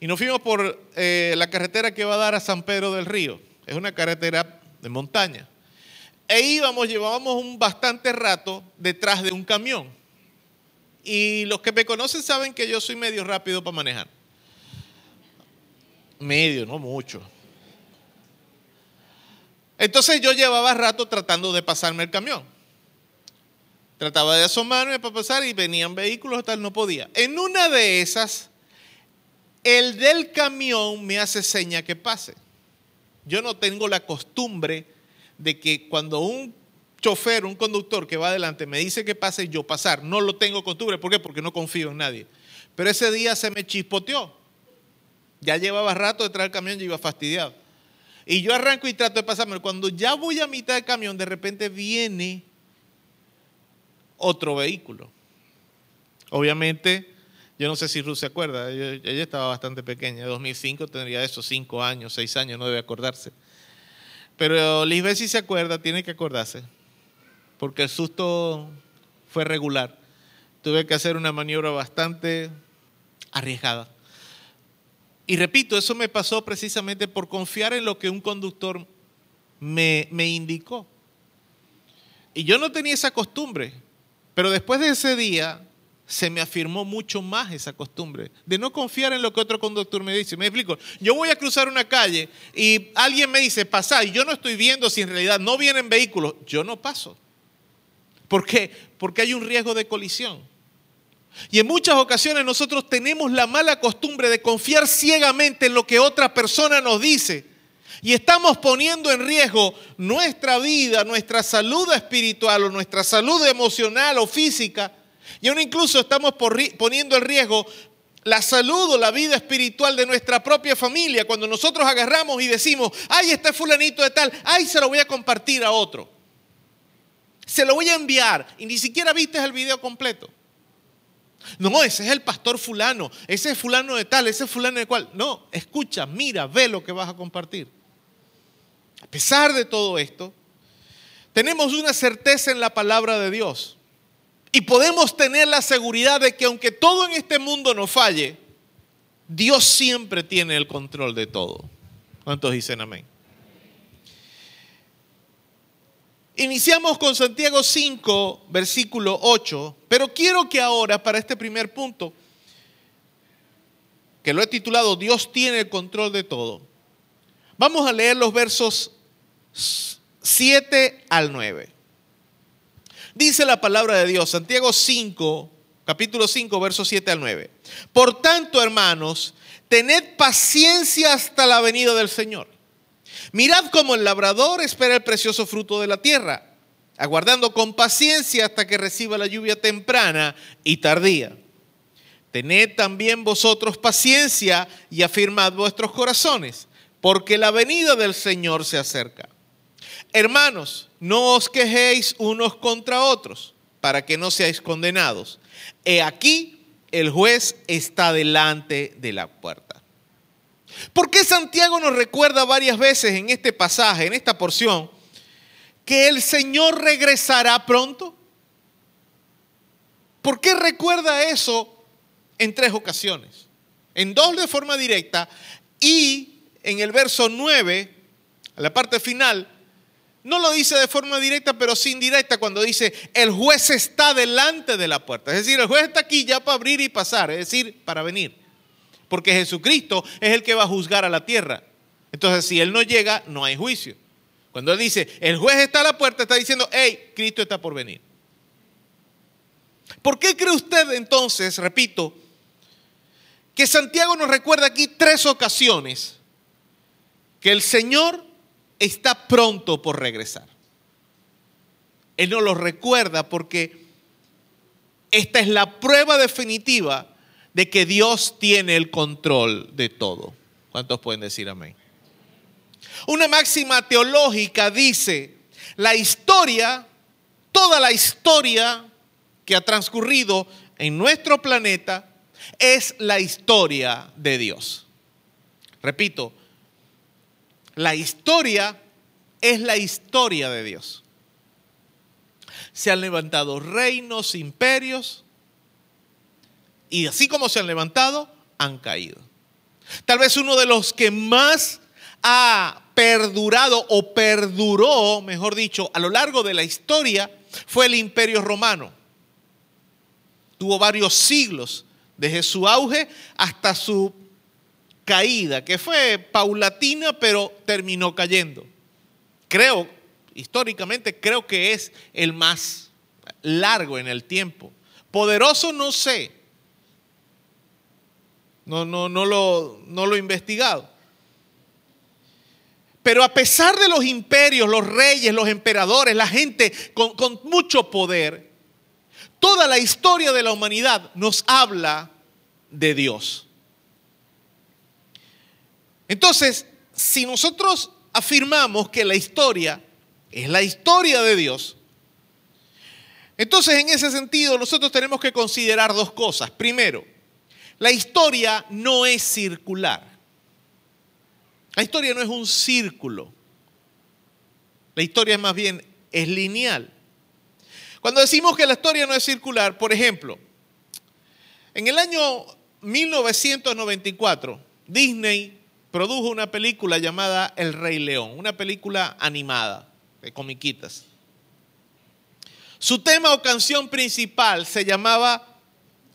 y nos fuimos por eh, la carretera que va a dar a San Pedro del Río. Es una carretera de montaña. E íbamos, llevábamos un bastante rato detrás de un camión. Y los que me conocen saben que yo soy medio rápido para manejar. Medio, no mucho. Entonces yo llevaba rato tratando de pasarme el camión. Trataba de asomarme para pasar y venían vehículos, tal, no podía. En una de esas, el del camión me hace seña que pase. Yo no tengo la costumbre de que cuando un chofer, un conductor que va adelante me dice que pase, yo pasar. No lo tengo costumbre. ¿Por qué? Porque no confío en nadie. Pero ese día se me chispoteó. Ya llevaba rato detrás del camión y iba fastidiado. Y yo arranco y trato de pasarme. Cuando ya voy a mitad del camión, de repente viene otro vehículo. Obviamente, yo no sé si Ruth se acuerda, ella, estaba bastante pequeña, en 2005 tendría esos 5 años, 6 años, no debe acordarse. Pero Lisbeth si se acuerda, tiene que acordarse, porque el susto fue regular. Tuve que hacer una maniobra bastante arriesgada. Y repito, eso me pasó precisamente por confiar en lo que un conductor me, me indicó. Y yo no tenía esa costumbre, pero después de ese día se me afirmó mucho más esa costumbre de no confiar en lo que otro conductor me dice. Me explico, yo voy a cruzar una calle y alguien me dice, pasa, y yo no estoy viendo si en realidad no vienen vehículos, yo no paso. ¿Por qué? Porque hay un riesgo de colisión. Y en muchas ocasiones nosotros tenemos la mala costumbre de confiar ciegamente en lo que otra persona nos dice. Y estamos poniendo en riesgo nuestra vida, nuestra salud espiritual o nuestra salud emocional o física. Y aún incluso estamos poniendo en riesgo la salud o la vida espiritual de nuestra propia familia. Cuando nosotros agarramos y decimos, ay, este fulanito de tal, ay, se lo voy a compartir a otro. Se lo voy a enviar. Y ni siquiera viste el video completo. No, ese es el pastor fulano, ese es fulano de tal, ese es fulano de cual. No, escucha, mira, ve lo que vas a compartir. A pesar de todo esto, tenemos una certeza en la palabra de Dios. Y podemos tener la seguridad de que aunque todo en este mundo nos falle, Dios siempre tiene el control de todo. ¿Cuántos dicen amén? Iniciamos con Santiago 5, versículo 8, pero quiero que ahora, para este primer punto, que lo he titulado Dios tiene el control de todo, vamos a leer los versos 7 al 9. Dice la palabra de Dios, Santiago 5, capítulo 5, versos 7 al 9. Por tanto, hermanos, tened paciencia hasta la venida del Señor. Mirad cómo el labrador espera el precioso fruto de la tierra, aguardando con paciencia hasta que reciba la lluvia temprana y tardía. Tened también vosotros paciencia y afirmad vuestros corazones, porque la venida del Señor se acerca. Hermanos, no os quejéis unos contra otros, para que no seáis condenados. He aquí, el juez está delante de la puerta. ¿Por qué Santiago nos recuerda varias veces en este pasaje, en esta porción, que el Señor regresará pronto? ¿Por qué recuerda eso en tres ocasiones? En dos de forma directa y en el verso 9, a la parte final, no lo dice de forma directa, pero sí indirecta cuando dice, el juez está delante de la puerta. Es decir, el juez está aquí ya para abrir y pasar, es decir, para venir. Porque Jesucristo es el que va a juzgar a la tierra. Entonces, si Él no llega, no hay juicio. Cuando Él dice, el juez está a la puerta, está diciendo, hey, Cristo está por venir. ¿Por qué cree usted entonces, repito, que Santiago nos recuerda aquí tres ocasiones que el Señor está pronto por regresar. Él no lo recuerda porque esta es la prueba definitiva de que Dios tiene el control de todo. ¿Cuántos pueden decir amén? Una máxima teológica dice, la historia, toda la historia que ha transcurrido en nuestro planeta es la historia de Dios. Repito, la historia es la historia de Dios. Se han levantado reinos, imperios, y así como se han levantado, han caído. Tal vez uno de los que más ha perdurado o perduró, mejor dicho, a lo largo de la historia fue el imperio romano. Tuvo varios siglos desde su auge hasta su caída, que fue paulatina, pero terminó cayendo. Creo, históricamente, creo que es el más largo en el tiempo. Poderoso no sé. No, no, no, lo, no lo he investigado. Pero a pesar de los imperios, los reyes, los emperadores, la gente con, con mucho poder, toda la historia de la humanidad nos habla de Dios. Entonces, si nosotros afirmamos que la historia es la historia de Dios, entonces en ese sentido nosotros tenemos que considerar dos cosas. Primero, la historia no es circular. La historia no es un círculo. La historia es más bien es lineal. Cuando decimos que la historia no es circular, por ejemplo, en el año 1994, Disney produjo una película llamada El Rey León, una película animada de comiquitas. Su tema o canción principal se llamaba,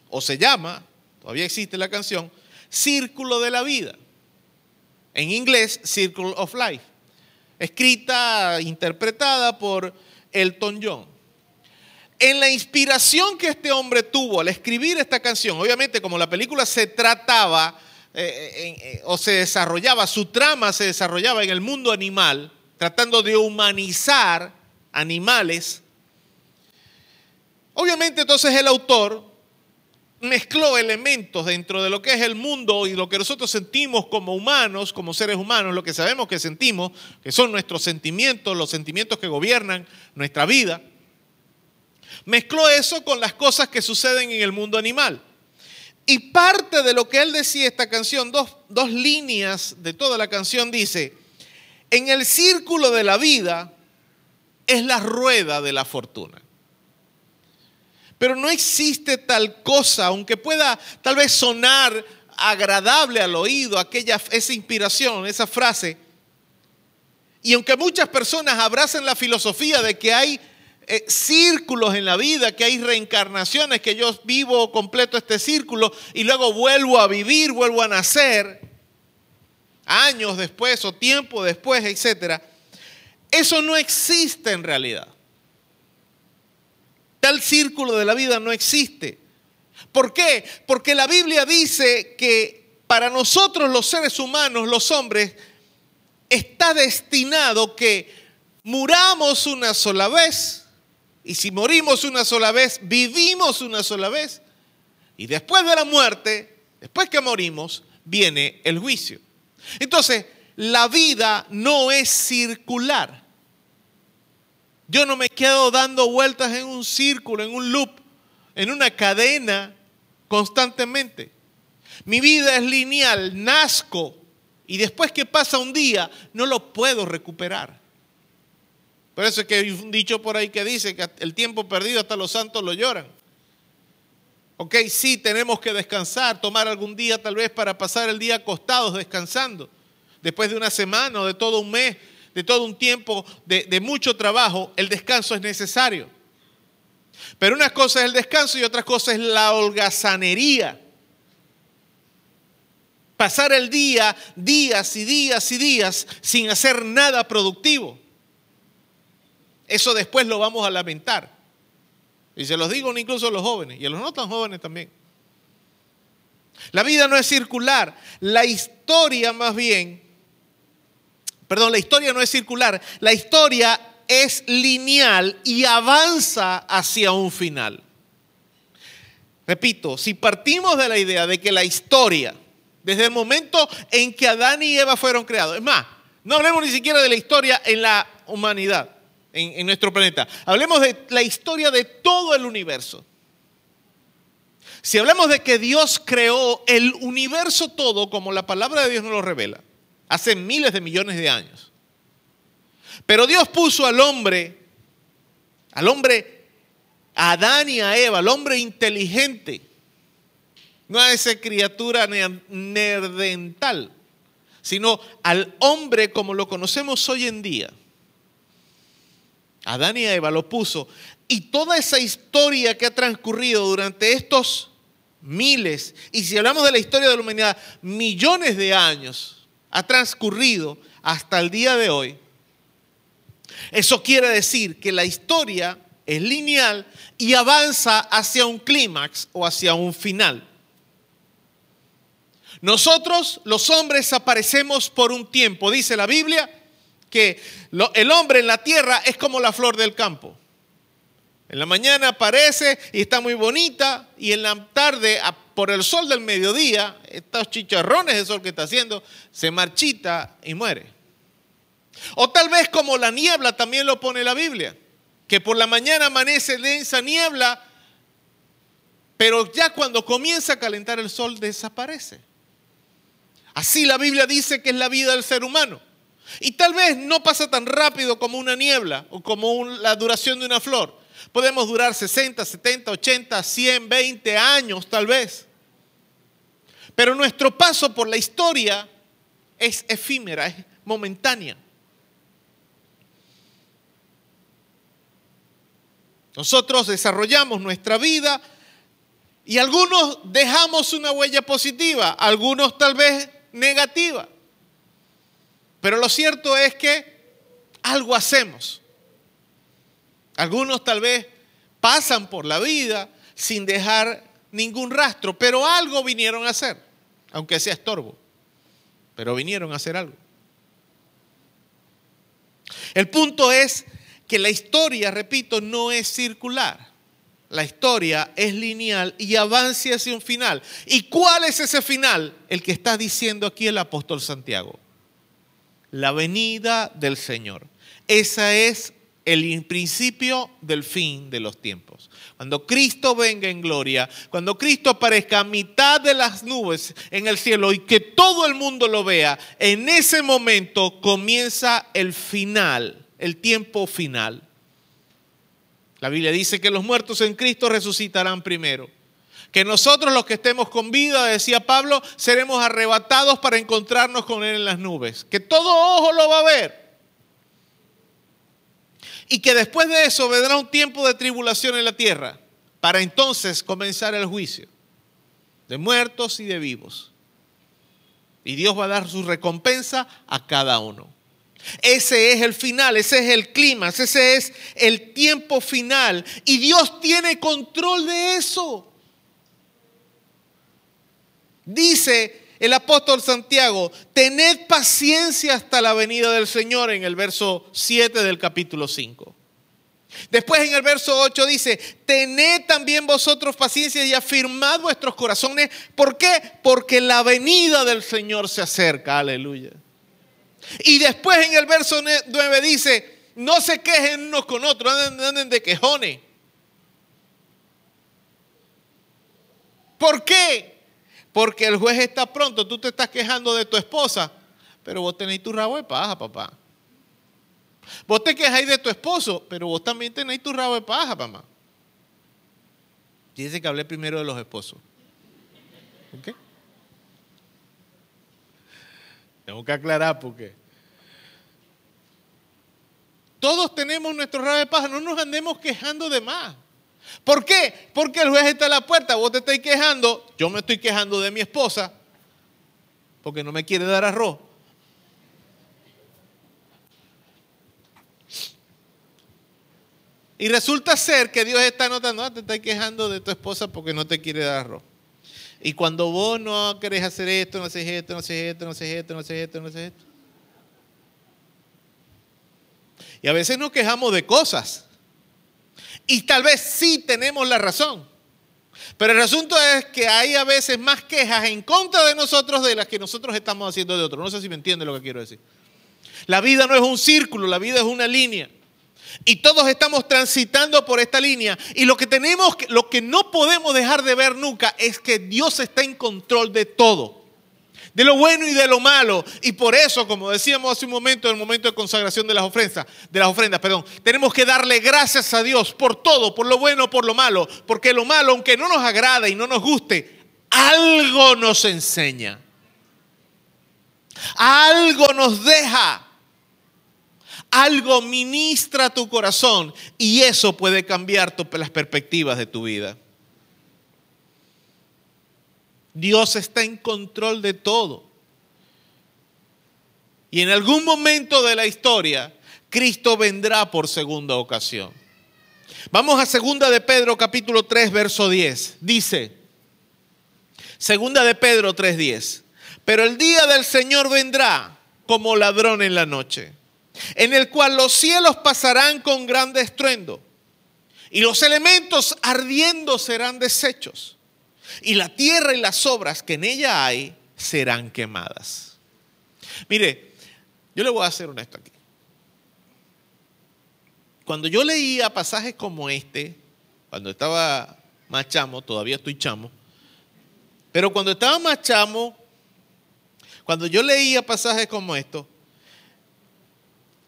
o se llama, todavía existe la canción, Círculo de la Vida. En inglés, Circle of Life. Escrita, interpretada por Elton John. En la inspiración que este hombre tuvo al escribir esta canción, obviamente como la película se trataba eh, eh, o se desarrollaba, su trama se desarrollaba en el mundo animal, tratando de humanizar animales. Obviamente entonces el autor mezcló elementos dentro de lo que es el mundo y lo que nosotros sentimos como humanos, como seres humanos, lo que sabemos que sentimos, que son nuestros sentimientos, los sentimientos que gobiernan nuestra vida. Mezcló eso con las cosas que suceden en el mundo animal. Y parte de lo que él decía esta canción, dos, dos líneas de toda la canción dice, en el círculo de la vida es la rueda de la fortuna. Pero no existe tal cosa, aunque pueda tal vez sonar agradable al oído aquella, esa inspiración, esa frase. Y aunque muchas personas abracen la filosofía de que hay eh, círculos en la vida, que hay reencarnaciones, que yo vivo completo este círculo y luego vuelvo a vivir, vuelvo a nacer, años después o tiempo después, etc. Eso no existe en realidad. Tal círculo de la vida no existe. ¿Por qué? Porque la Biblia dice que para nosotros los seres humanos, los hombres, está destinado que muramos una sola vez Y si morimos una sola vez, vivimos una sola vez. Y después de la muerte, después que morimos, viene el juicio. Entonces, la vida no es circular. Yo no me quedo dando vueltas en un círculo, en un loop, en una cadena constantemente. Mi vida es lineal, nazco y después que pasa un día no lo puedo recuperar. Por eso es que hay un dicho por ahí que dice que el tiempo perdido hasta los santos lo lloran. Ok, sí, tenemos que descansar, tomar algún día tal vez para pasar el día acostados descansando. Después de una semana o de todo un mes, de todo un tiempo de, mucho trabajo, el descanso es necesario. Pero una cosa es el descanso y otra cosa es la holgazanería. Pasar el día, días y días y días sin hacer nada productivo. Eso después lo vamos a lamentar. Y se los digo incluso a los jóvenes y a los no tan jóvenes también. La vida no es circular. La historia más bien, perdón, la historia no es circular. La historia es lineal y avanza hacia un final. Repito, si partimos de la idea de que la historia, desde el momento en que Adán y Eva fueron creados, es más, no hablemos ni siquiera de la historia en la humanidad, en, nuestro planeta. Hablemos de la historia de todo el universo. Si hablamos de que Dios creó el universo todo como la palabra de Dios nos lo revela, hace miles de millones de años. Pero Dios puso al hombre, al hombre, a Adán y a Eva, al hombre inteligente, no a esa criatura nerdental, sino al hombre como lo conocemos hoy en día Adán y Eva lo puso. Y toda esa historia que ha transcurrido durante estos miles, y si hablamos de la historia de la humanidad, millones de años, ha transcurrido hasta el día de hoy. Eso quiere decir que la historia es lineal y avanza hacia un clímax o hacia un final. Nosotros, los hombres, aparecemos por un tiempo, dice la Biblia, que el hombre en la tierra es como la flor del campo. En la mañana aparece y está muy bonita y en la tarde, por el sol del mediodía, estos chicharrones de sol que está haciendo, se marchita y muere. O tal vez como la niebla también lo pone la Biblia, que por la mañana amanece densa niebla, pero ya cuando comienza a calentar el sol desaparece. Así la Biblia dice que es la vida del ser humano. Y tal vez no pasa tan rápido como una niebla o como la duración de una flor. Podemos durar 60, 70, 80, 100, 20 años tal vez. Pero nuestro paso por la historia es efímera, es momentánea. Nosotros desarrollamos nuestra vida y algunos dejamos una huella positiva, algunos tal vez negativa. Pero lo cierto es que algo hacemos. Algunos tal vez pasan por la vida sin dejar ningún rastro, pero algo vinieron a hacer, aunque sea estorbo, pero vinieron a hacer algo. El punto es que la historia, repito, no es circular. La historia es lineal y avanza hacia un final. ¿Y cuál es ese final? El que está diciendo aquí el apóstol Santiago la venida del Señor. Ese es el principio del fin de los tiempos. Cuando Cristo venga en gloria, cuando Cristo aparezca a mitad de las nubes en el cielo y que todo el mundo lo vea, en ese momento comienza el final, el tiempo final. La Biblia dice que los muertos en Cristo resucitarán primero que nosotros los que estemos con vida, decía Pablo, seremos arrebatados para encontrarnos con Él en las nubes. Que todo ojo lo va a ver. Y que después de eso vendrá un tiempo de tribulación en la tierra, para entonces comenzar el juicio de muertos y de vivos. Y Dios va a dar su recompensa a cada uno. Ese es el final, ese es el clima, ese es el tiempo final. Y Dios tiene control de eso. Dice el apóstol Santiago, tened paciencia hasta la venida del Señor en el verso 7 del capítulo 5. Después en el verso 8 dice, tened también vosotros paciencia y afirmad vuestros corazones. ¿Por qué? Porque la venida del Señor se acerca. Aleluya. Y después en el verso 9 dice, no se quejen unos con otros, anden, de quejones. ¿Por qué? Porque el juez está pronto, tú te estás quejando de tu esposa, pero vos tenéis tu rabo de paja, papá. Vos te quejáis de tu esposo, pero vos también tenéis tu rabo de paja, mamá. Dice que hablé primero de los esposos. ¿Ok? Tengo que aclarar porque todos tenemos nuestro rabo de paja, no nos andemos quejando de más. ¿Por qué? Porque el juez está a la puerta, vos te estás quejando, yo me estoy quejando de mi esposa porque no me quiere dar arroz. Y resulta ser que Dios está notando, ah, te estás quejando de tu esposa porque no te quiere dar arroz. Y cuando vos no querés hacer esto, no haces esto, no haces esto, no haces esto, no haces esto, no haces esto. Y a veces nos quejamos de cosas. Y tal vez sí tenemos la razón. Pero el asunto es que hay a veces más quejas en contra de nosotros de las que nosotros estamos haciendo de otros. No sé si me entiende lo que quiero decir. La vida no es un círculo, la vida es una línea. Y todos estamos transitando por esta línea. Y lo que tenemos, lo que no podemos dejar de ver nunca es que Dios está en control de todo. De lo bueno y de lo malo. Y por eso, como decíamos hace un momento, en el momento de consagración de las ofrendas, de las ofrendas, perdón, tenemos que darle gracias a Dios por todo, por lo bueno, por lo malo. Porque lo malo, aunque no nos agrada y no nos guste, algo nos enseña. Algo nos deja algo ministra tu corazón y eso puede cambiar las perspectivas de tu vida. Dios está en control de todo. Y en algún momento de la historia, Cristo vendrá por segunda ocasión. Vamos a segunda de Pedro capítulo 3 verso 10. Dice, segunda de Pedro 3:10, pero el día del Señor vendrá como ladrón en la noche en el cual los cielos pasarán con grande estruendo, y los elementos ardiendo serán deshechos, y la tierra y las obras que en ella hay serán quemadas. Mire, yo le voy a hacer honesto aquí. Cuando yo leía pasajes como este, cuando estaba más chamo, todavía estoy chamo, pero cuando estaba más chamo, cuando yo leía pasajes como estos,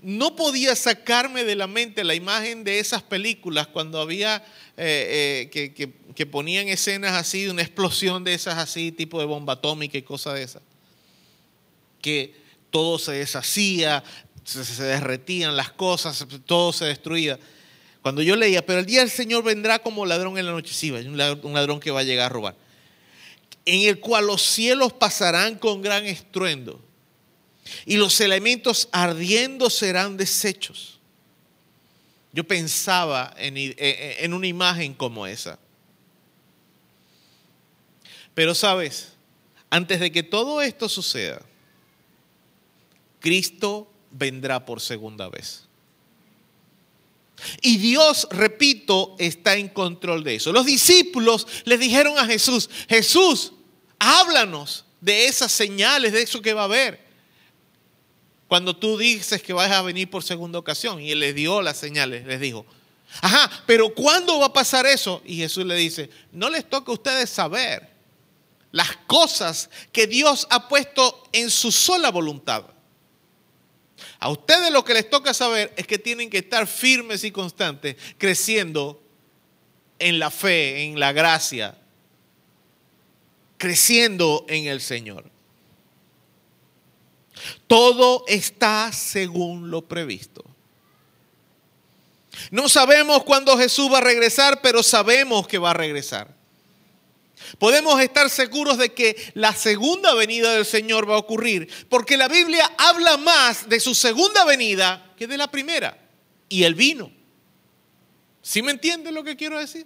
no podía sacarme de la mente la imagen de esas películas cuando había eh, eh, que, ponían escenas así, de una explosión de esas así, tipo de bomba atómica y cosas de esas. Que todo se deshacía, se, derretían las cosas, todo se destruía. Cuando yo leía, pero el día del Señor vendrá como ladrón en la noche, sí, un ladrón que va a llegar a robar, en el cual los cielos pasarán con gran estruendo y los elementos ardiendo serán desechos. Yo pensaba en, eh, eh, en, una imagen como esa. Pero sabes, antes de que todo esto suceda, Cristo vendrá por segunda vez. Y Dios, repito, está en control de eso. Los discípulos le dijeron a Jesús, Jesús, háblanos de esas señales, de eso que va a haber. Cuando tú dices que vas a venir por segunda ocasión. Y él les dio las señales, les dijo, ajá, pero ¿cuándo va a pasar eso? Y Jesús le dice, no les toca a ustedes saber las cosas que Dios ha puesto en su sola voluntad. A ustedes lo que les toca saber es que tienen que estar firmes y constantes, creciendo en la fe, en la gracia, creciendo en el Señor. Todo está según lo previsto. No sabemos cuándo Jesús va a regresar, pero sabemos que va a regresar. Podemos estar seguros de que la segunda venida del Señor va a ocurrir, porque la Biblia habla más de su segunda venida que de la primera. Y el vino. ¿Sí me entiendes lo que quiero decir?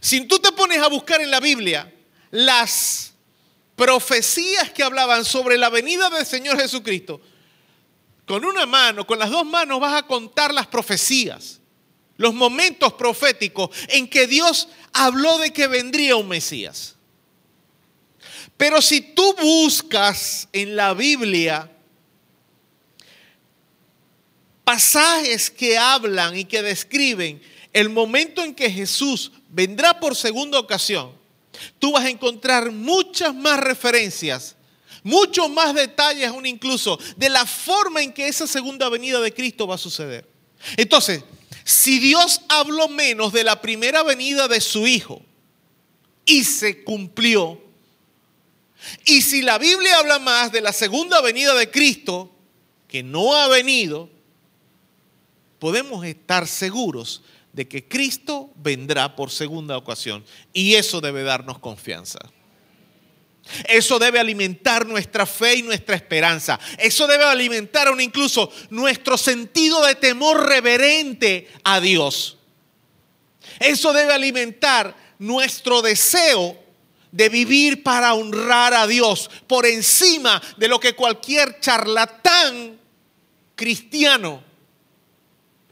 Si tú te pones a buscar en la Biblia las profecías que hablaban sobre la venida del Señor Jesucristo, con una mano, con las dos manos vas a contar las profecías. los momentos proféticos en que Dios habló de que vendría un Mesías. Pero si tú buscas en la Biblia pasajes que hablan y que describen el momento en que Jesús vendrá por segunda ocasión, tú vas a encontrar muchas más referencias, muchos más detalles aún incluso de la forma en que esa segunda venida de Cristo va a suceder. Entonces, si Dios habló menos de la primera venida de su Hijo y se cumplió, y si la Biblia habla más de la segunda venida de Cristo, que no ha venido, podemos estar seguros de que Cristo vendrá por segunda ocasión. Y eso debe darnos confianza. Eso debe alimentar nuestra fe y nuestra esperanza. Eso debe alimentar aún incluso nuestro sentido de temor reverente a Dios. Eso debe alimentar nuestro deseo de vivir para honrar a Dios por encima de lo que cualquier charlatán cristiano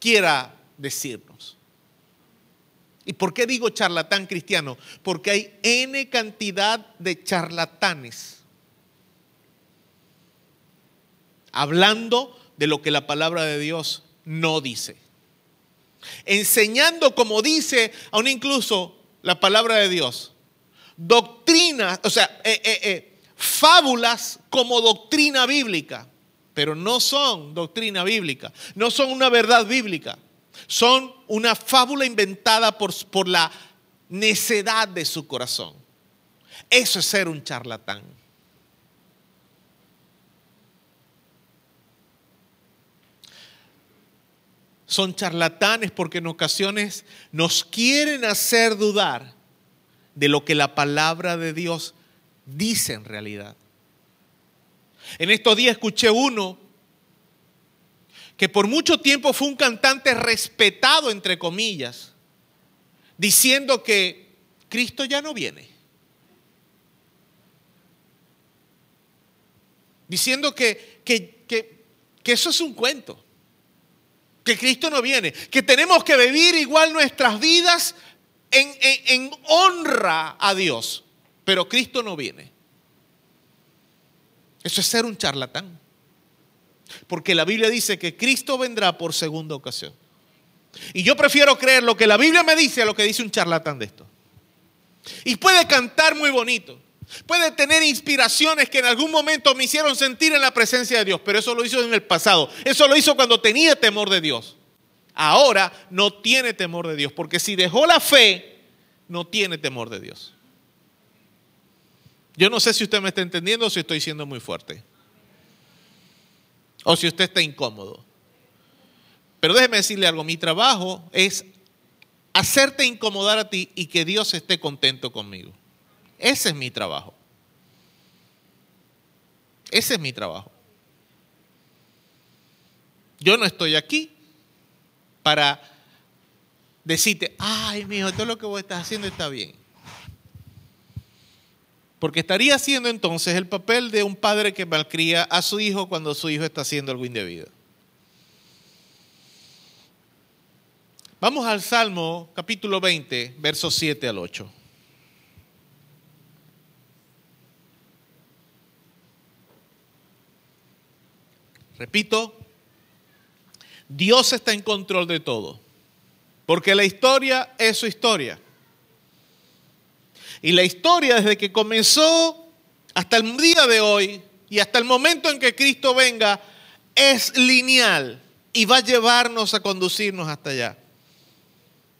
quiera decirnos. ¿Y por qué digo charlatán cristiano? Porque hay N cantidad de charlatanes hablando de lo que la palabra de Dios no dice. Enseñando como dice aún incluso la palabra de Dios. Doctrinas, o sea, eh, eh, eh, fábulas como doctrina bíblica, pero no son doctrina bíblica, no son una verdad bíblica. Son una fábula inventada por, por la necedad de su corazón. Eso es ser un charlatán. Son charlatanes porque en ocasiones nos quieren hacer dudar de lo que la palabra de Dios dice en realidad. En estos días escuché uno que por mucho tiempo fue un cantante respetado, entre comillas, diciendo que Cristo ya no viene. Diciendo que, que, eso es un cuento, que Cristo no viene, que tenemos que vivir igual nuestras vidas en, en honra a Dios, pero Cristo no viene. Eso es ser un charlatán. Porque la Biblia dice que Cristo vendrá por segunda ocasión. Y yo prefiero creer lo que la Biblia me dice a lo que dice un charlatán de esto. Y puede cantar muy bonito. Puede tener inspiraciones que en algún momento me hicieron sentir en la presencia de Dios, pero eso lo hizo en el pasado. Eso lo hizo cuando tenía temor de Dios. Ahora no tiene temor de Dios, porque si dejó la fe, no tiene temor de Dios. Yo no sé si usted me está entendiendo o si estoy siendo muy fuerte o si usted está incómodo. Pero déjeme decirle algo, mi trabajo es hacerte incomodar a ti y que Dios esté contento conmigo. Ese es mi trabajo. Ese es mi trabajo. Yo no estoy aquí para decirte, ay, mijo, todo lo que vos estás haciendo está bien. Porque estaría haciendo entonces el papel de un padre que malcría a su hijo cuando su hijo está haciendo algo indebido. Vamos al Salmo capítulo 20, versos 7 al 8. Repito, Dios está en control de todo, porque la historia es su historia. Y la historia desde que comenzó hasta el día de hoy y hasta el momento en que Cristo venga es lineal y va a llevarnos a conducirnos hasta allá.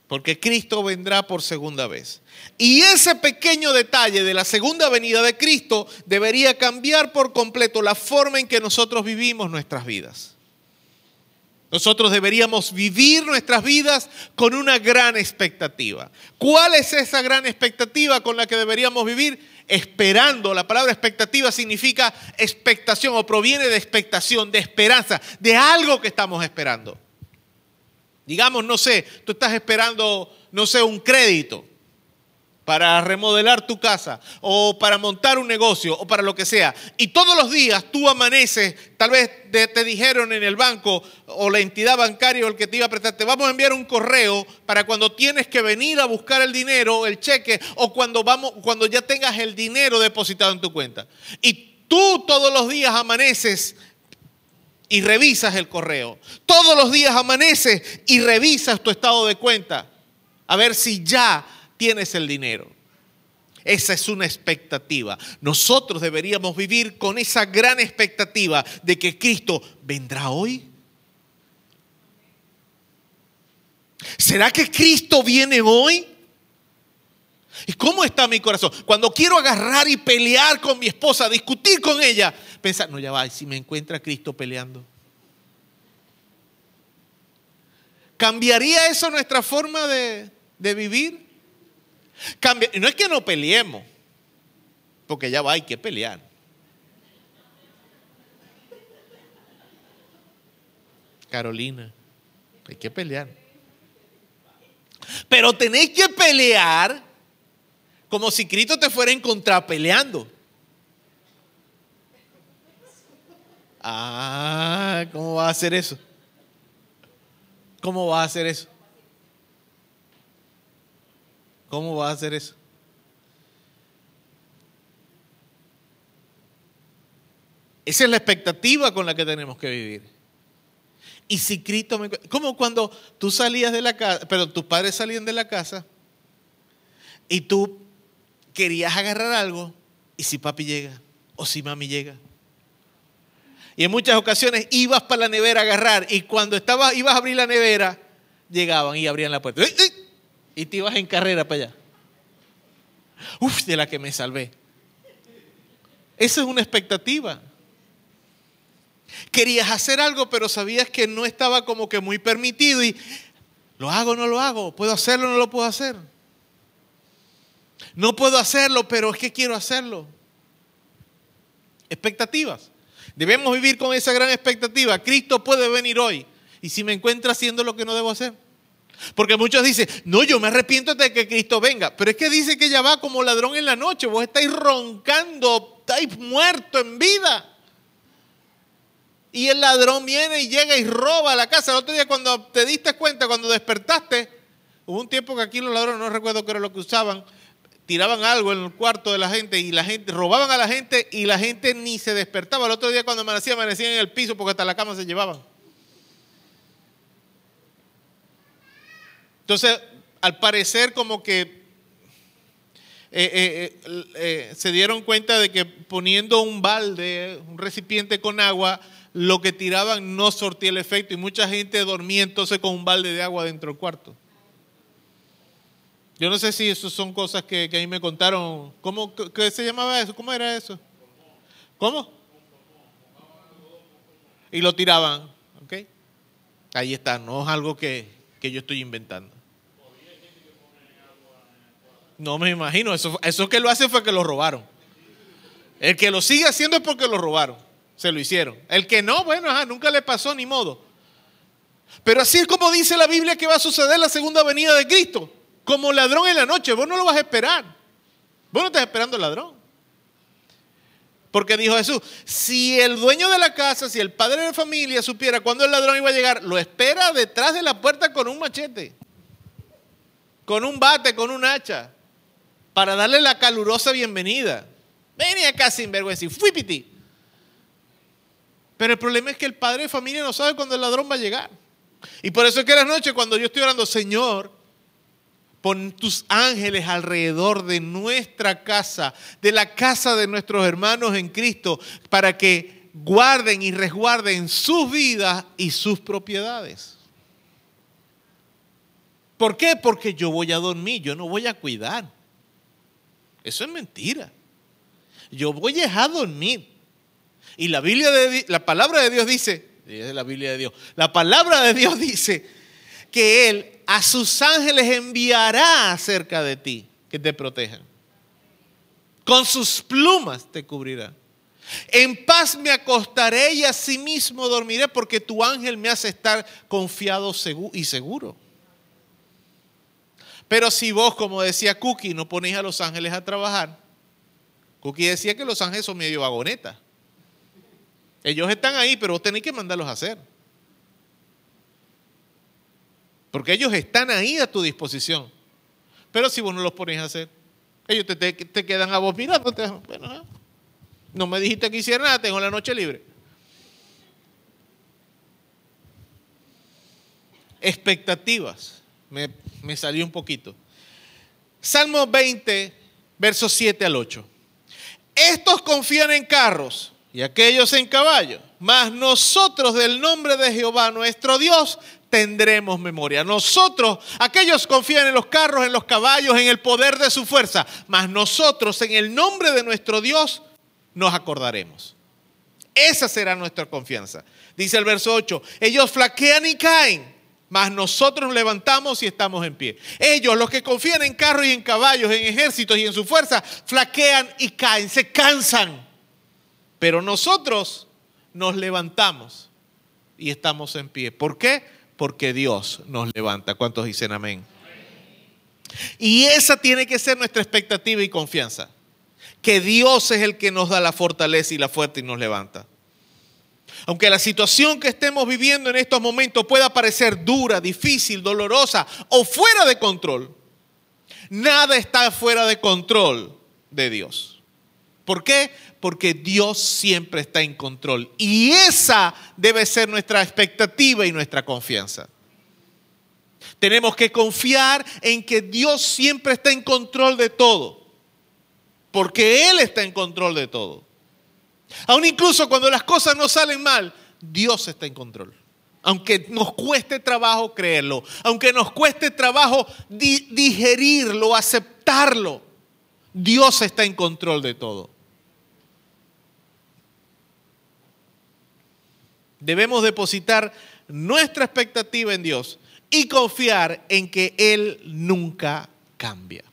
Porque Cristo vendrá por segunda vez. Y ese pequeño detalle de la segunda venida de Cristo debería cambiar por completo la forma en que nosotros vivimos nuestras vidas. Nosotros deberíamos vivir nuestras vidas con una gran expectativa. ¿Cuál es esa gran expectativa con la que deberíamos vivir? Esperando. La palabra expectativa significa expectación o proviene de expectación, de esperanza, de algo que estamos esperando. Digamos, no sé, tú estás esperando, no sé, un crédito. Para remodelar tu casa o para montar un negocio o para lo que sea. Y todos los días tú amaneces, tal vez te, dijeron en el banco o la entidad bancaria o el que te iba a prestar, te vamos a enviar un correo para cuando tienes que venir a buscar el dinero, el cheque o cuando, vamos, cuando ya tengas el dinero depositado en tu cuenta. Y tú todos los días amaneces y revisas el correo. Todos los días amaneces y revisas tu estado de cuenta. A ver si ya tienes el dinero. Esa es una expectativa. Nosotros deberíamos vivir con esa gran expectativa de que Cristo vendrá hoy. ¿Será que Cristo viene hoy? ¿Y cómo está mi corazón? Cuando quiero agarrar y pelear con mi esposa, discutir con ella, pensar, no, ya va, si me encuentra Cristo peleando. ¿Cambiaría eso nuestra forma de, de vivir? Cambia. No es que no peleemos, porque ya va, hay que pelear. Carolina, hay que pelear. Pero tenéis que pelear como si Cristo te fuera a encontrar peleando. Ah, ¿cómo va a hacer eso? ¿Cómo va a hacer eso? ¿Cómo va a hacer eso? Esa es la expectativa con la que tenemos que vivir. Y si Cristo me... Como cuando tú salías de la casa, pero tus padres salían de la casa y tú querías agarrar algo y si papi llega o si mami llega. Y en muchas ocasiones ibas para la nevera a agarrar y cuando estabas, ibas a abrir la nevera, llegaban y abrían la puerta y te ibas en carrera para allá. Uf, de la que me salvé. Esa es una expectativa. Querías hacer algo, pero sabías que no estaba como que muy permitido y lo hago o no lo hago, puedo hacerlo o no lo puedo hacer. No puedo hacerlo, pero es que quiero hacerlo. Expectativas. Debemos vivir con esa gran expectativa. Cristo puede venir hoy. Y si me encuentra haciendo lo que no debo hacer, porque muchos dicen, no, yo me arrepiento de que Cristo venga. Pero es que dice que ya va como ladrón en la noche. Vos estáis roncando, estáis muerto en vida. Y el ladrón viene y llega y roba la casa. El otro día cuando te diste cuenta, cuando despertaste, hubo un tiempo que aquí los ladrones, no recuerdo qué era lo que usaban, tiraban algo en el cuarto de la gente y la gente, robaban a la gente y la gente ni se despertaba. El otro día cuando amanecía, amanecían en el piso porque hasta la cama se llevaban. Entonces, al parecer como que eh, eh, eh, se dieron cuenta de que poniendo un balde, un recipiente con agua, lo que tiraban no sortía el efecto y mucha gente dormía entonces con un balde de agua dentro del cuarto. Yo no sé si eso son cosas que, que a mí me contaron. ¿Cómo qué se llamaba eso? ¿Cómo era eso? ¿Cómo? Y lo tiraban. ¿ok? Ahí está, no es algo que, que yo estoy inventando. No me imagino, eso, eso que lo hace fue que lo robaron. El que lo sigue haciendo es porque lo robaron, se lo hicieron. El que no, bueno, nunca le pasó ni modo. Pero así es como dice la Biblia que va a suceder la segunda venida de Cristo. Como ladrón en la noche, vos no lo vas a esperar. Vos no estás esperando el ladrón. Porque dijo Jesús, si el dueño de la casa, si el padre de la familia supiera cuándo el ladrón iba a llegar, lo espera detrás de la puerta con un machete, con un bate, con un hacha para darle la calurosa bienvenida. Ven acá sin vergüenza y fuipiti. Pero el problema es que el padre de familia no sabe cuándo el ladrón va a llegar. Y por eso es que la noche cuando yo estoy orando, Señor, pon tus ángeles alrededor de nuestra casa, de la casa de nuestros hermanos en Cristo, para que guarden y resguarden sus vidas y sus propiedades. ¿Por qué? Porque yo voy a dormir, yo no voy a cuidar. Eso es mentira. Yo voy a dormir. Y la Biblia de la palabra de Dios dice, es la Biblia de Dios, la palabra de Dios dice que Él a sus ángeles enviará acerca de ti, que te protejan. Con sus plumas te cubrirá. En paz me acostaré y asimismo dormiré porque tu ángel me hace estar confiado y seguro. Pero si vos, como decía Cookie, no ponéis a los ángeles a trabajar, Cookie decía que los ángeles son medio vagonetas. Ellos están ahí, pero vos tenéis que mandarlos a hacer. Porque ellos están ahí a tu disposición. Pero si vos no los pones a hacer, ellos te, quedan a vos mirando. Bueno, no me dijiste que hiciera nada, tengo la noche libre. Expectativas. Me, me salió un poquito. Salmo 20, versos 7 al 8. Estos confían en carros y aquellos en caballos, mas nosotros del nombre de Jehová nuestro Dios tendremos memoria. Nosotros, aquellos confían en los carros, en los caballos, en el poder de su fuerza, mas nosotros en el nombre de nuestro Dios nos acordaremos. Esa será nuestra confianza. Dice el verso 8, ellos flaquean y caen, mas nosotros nos levantamos y estamos en pie. Ellos, los que confían en carros y en caballos, en ejércitos y en su fuerza, flaquean y caen, se cansan. Pero nosotros nos levantamos y estamos en pie. ¿Por qué? Porque Dios nos levanta. ¿Cuántos dicen amén? Y esa tiene que ser nuestra expectativa y confianza. Que Dios es el que nos da la fortaleza y la fuerza y nos levanta. Aunque la situación que estemos viviendo en estos momentos pueda parecer dura, difícil, dolorosa o fuera de control, nada está fuera de control de Dios. ¿Por qué? Porque Dios siempre está en control. Y esa debe ser nuestra expectativa y nuestra confianza. Tenemos que confiar en que Dios siempre está en control de todo. Porque Él está en control de todo. Aún incluso cuando las cosas no salen mal, Dios está en control. Aunque nos cueste trabajo creerlo, aunque nos cueste trabajo digerirlo, aceptarlo, Dios está en control de todo. Debemos depositar nuestra expectativa en Dios y confiar en que Él nunca cambia,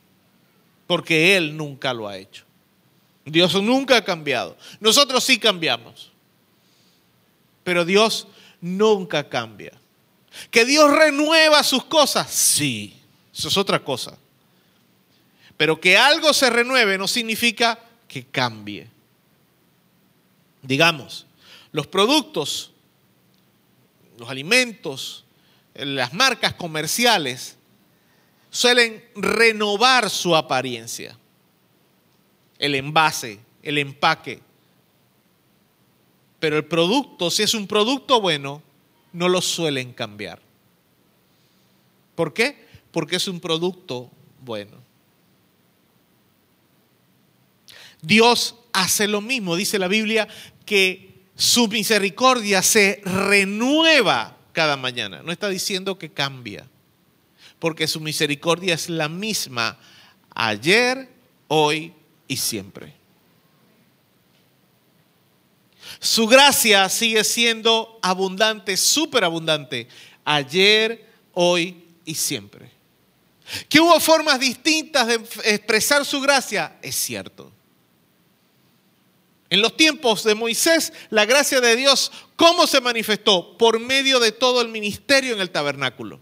porque Él nunca lo ha hecho. Dios nunca ha cambiado. Nosotros sí cambiamos. Pero Dios nunca cambia. Que Dios renueva sus cosas, sí, eso es otra cosa. Pero que algo se renueve no significa que cambie. Digamos, los productos, los alimentos, las marcas comerciales suelen renovar su apariencia el envase, el empaque. Pero el producto, si es un producto bueno, no lo suelen cambiar. ¿Por qué? Porque es un producto bueno. Dios hace lo mismo, dice la Biblia, que su misericordia se renueva cada mañana. No está diciendo que cambia, porque su misericordia es la misma ayer, hoy y siempre. Su gracia sigue siendo abundante, súper abundante, ayer, hoy y siempre. Que hubo formas distintas de expresar su gracia, es cierto. En los tiempos de Moisés, la gracia de Dios, ¿cómo se manifestó? Por medio de todo el ministerio en el tabernáculo.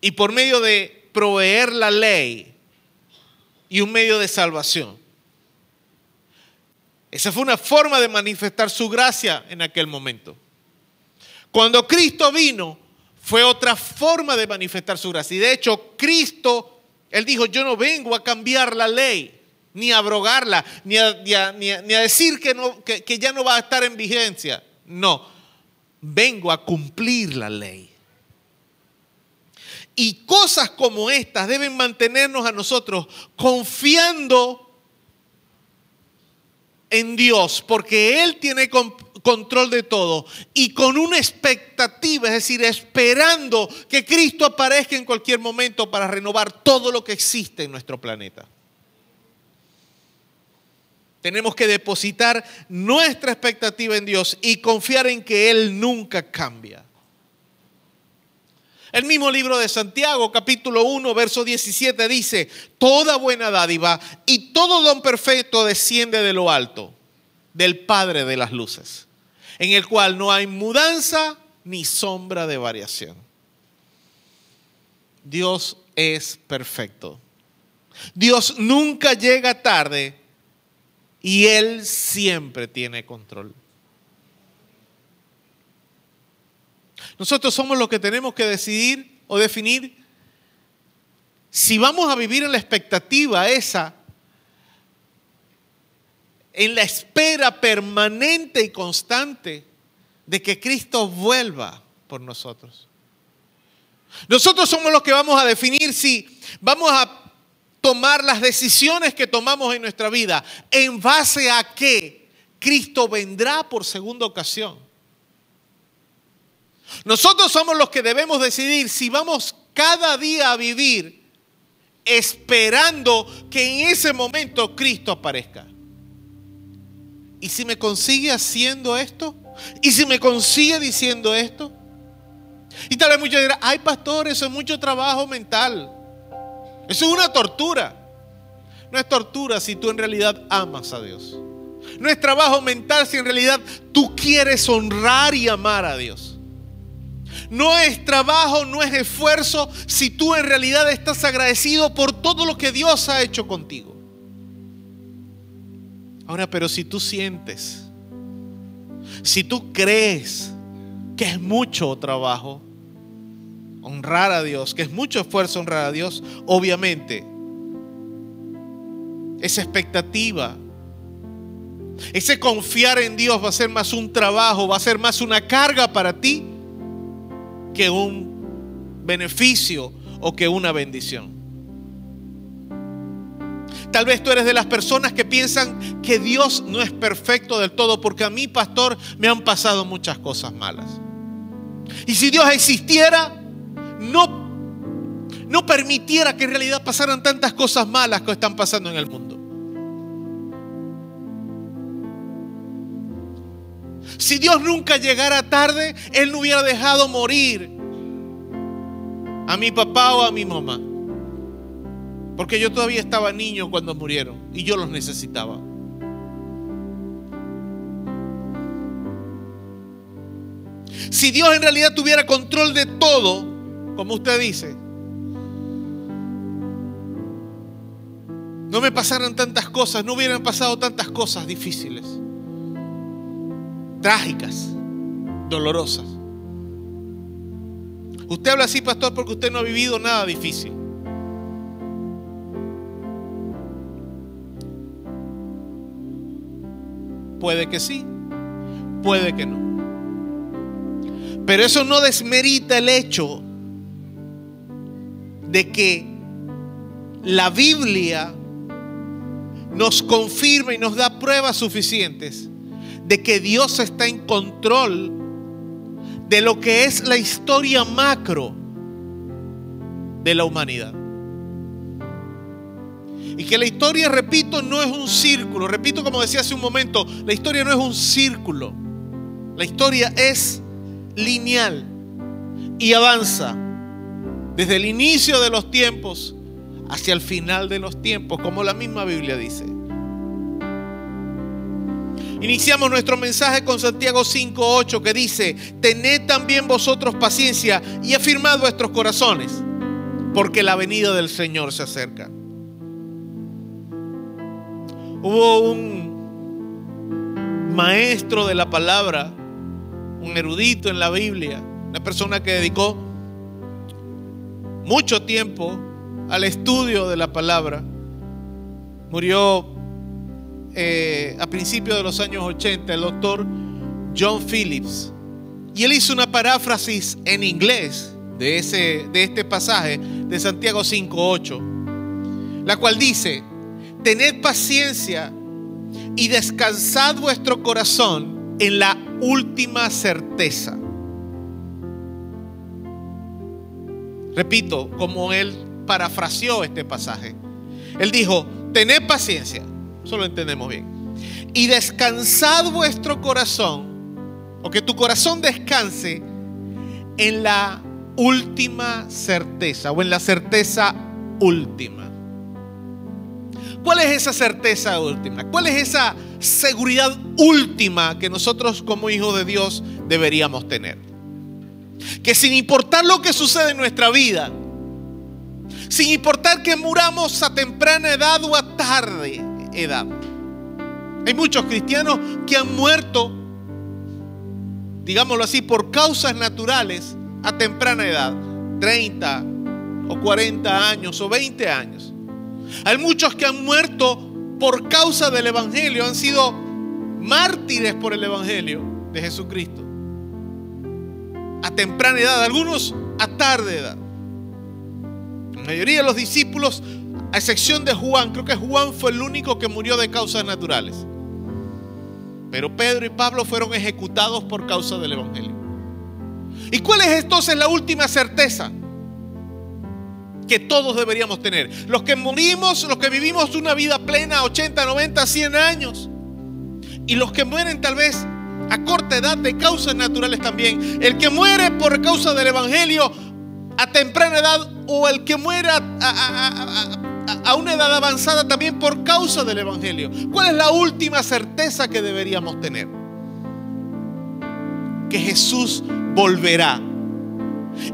Y por medio de proveer la ley y un medio de salvación. Esa fue una forma de manifestar su gracia en aquel momento. Cuando Cristo vino, fue otra forma de manifestar su gracia. Y de hecho, Cristo, Él dijo, yo no vengo a cambiar la ley, ni a abrogarla, ni a, ni a, decir que, que ya no va a estar en vigencia. No, vengo a cumplir la ley. Y cosas como estas deben mantenernos a nosotros confiando en Dios, porque Él tiene control de todo y con una expectativa, es decir, esperando que Cristo aparezca en cualquier momento para renovar todo lo que existe en nuestro planeta. Tenemos que depositar nuestra expectativa en Dios y confiar en que Él nunca cambia. El mismo libro de Santiago, capítulo 1, verso 17 dice, toda buena dádiva y todo don perfecto desciende de lo alto, del Padre de las Luces, en el cual no hay mudanza ni sombra de variación. Dios es perfecto. Dios nunca llega tarde y Él siempre tiene control. Nosotros somos los que tenemos que decidir o definir si vamos a vivir en la expectativa esa, en la espera permanente y constante de que Cristo vuelva por nosotros. Nosotros somos los que vamos a definir si vamos a tomar las decisiones que tomamos en nuestra vida en base a que Cristo vendrá por segunda ocasión. Nosotros somos los que debemos decidir si vamos cada día a vivir esperando que en ese momento Cristo aparezca. ¿Y si me consigue haciendo esto? ¿Y si me consigue diciendo esto? Y tal vez muchos dirán, ay pastor, eso es mucho trabajo mental. Eso es una tortura. No es tortura si tú en realidad amas a Dios. No es trabajo mental si en realidad tú quieres honrar y amar a Dios. No es trabajo, no es esfuerzo si tú en realidad estás agradecido por todo lo que Dios ha hecho contigo. Ahora, pero si tú sientes, si tú crees que es mucho trabajo honrar a Dios, que es mucho esfuerzo honrar a Dios, obviamente esa expectativa, ese confiar en Dios va a ser más un trabajo, va a ser más una carga para ti que un beneficio o que una bendición. Tal vez tú eres de las personas que piensan que Dios no es perfecto del todo porque a mí, pastor, me han pasado muchas cosas malas. Y si Dios existiera, no, no permitiera que en realidad pasaran tantas cosas malas que están pasando en el mundo. Si Dios nunca llegara tarde, Él no hubiera dejado morir a mi papá o a mi mamá. Porque yo todavía estaba niño cuando murieron y yo los necesitaba. Si Dios en realidad tuviera control de todo, como usted dice, no me pasaran tantas cosas, no hubieran pasado tantas cosas difíciles trágicas, dolorosas. Usted habla así, pastor, porque usted no ha vivido nada difícil. Puede que sí, puede que no. Pero eso no desmerita el hecho de que la Biblia nos confirma y nos da pruebas suficientes de que Dios está en control de lo que es la historia macro de la humanidad. Y que la historia, repito, no es un círculo. Repito como decía hace un momento, la historia no es un círculo. La historia es lineal y avanza desde el inicio de los tiempos hacia el final de los tiempos, como la misma Biblia dice. Iniciamos nuestro mensaje con Santiago 5.8 que dice, tened también vosotros paciencia y afirmad vuestros corazones, porque la venida del Señor se acerca. Hubo un maestro de la palabra, un erudito en la Biblia, una persona que dedicó mucho tiempo al estudio de la palabra. Murió eh, a principios de los años 80, el doctor John Phillips. Y él hizo una paráfrasis en inglés de, ese, de este pasaje de Santiago 5.8, la cual dice, tened paciencia y descansad vuestro corazón en la última certeza. Repito, como él parafraseó este pasaje. Él dijo, tened paciencia eso lo entendemos bien. Y descansad vuestro corazón, o que tu corazón descanse en la última certeza, o en la certeza última. ¿Cuál es esa certeza última? ¿Cuál es esa seguridad última que nosotros como hijos de Dios deberíamos tener? Que sin importar lo que sucede en nuestra vida, sin importar que muramos a temprana edad o a tarde edad. Hay muchos cristianos que han muerto, digámoslo así, por causas naturales a temprana edad, 30 o 40 años o 20 años. Hay muchos que han muerto por causa del Evangelio, han sido mártires por el Evangelio de Jesucristo. A temprana edad, algunos a tarde edad. La mayoría de los discípulos, a excepción de Juan, creo que Juan fue el único que murió de causas naturales. Pero Pedro y Pablo fueron ejecutados por causa del Evangelio. ¿Y cuál es entonces la última certeza? que todos deberíamos tener. Los que morimos, los que vivimos una vida plena, 80, 90, 100 años. Y los que mueren tal vez a corta edad de causas naturales también. El que muere por causa del Evangelio a temprana edad o el que muera a, una edad avanzada también por causa del Evangelio. ¿Cuál es la última certeza que deberíamos tener? Que Jesús volverá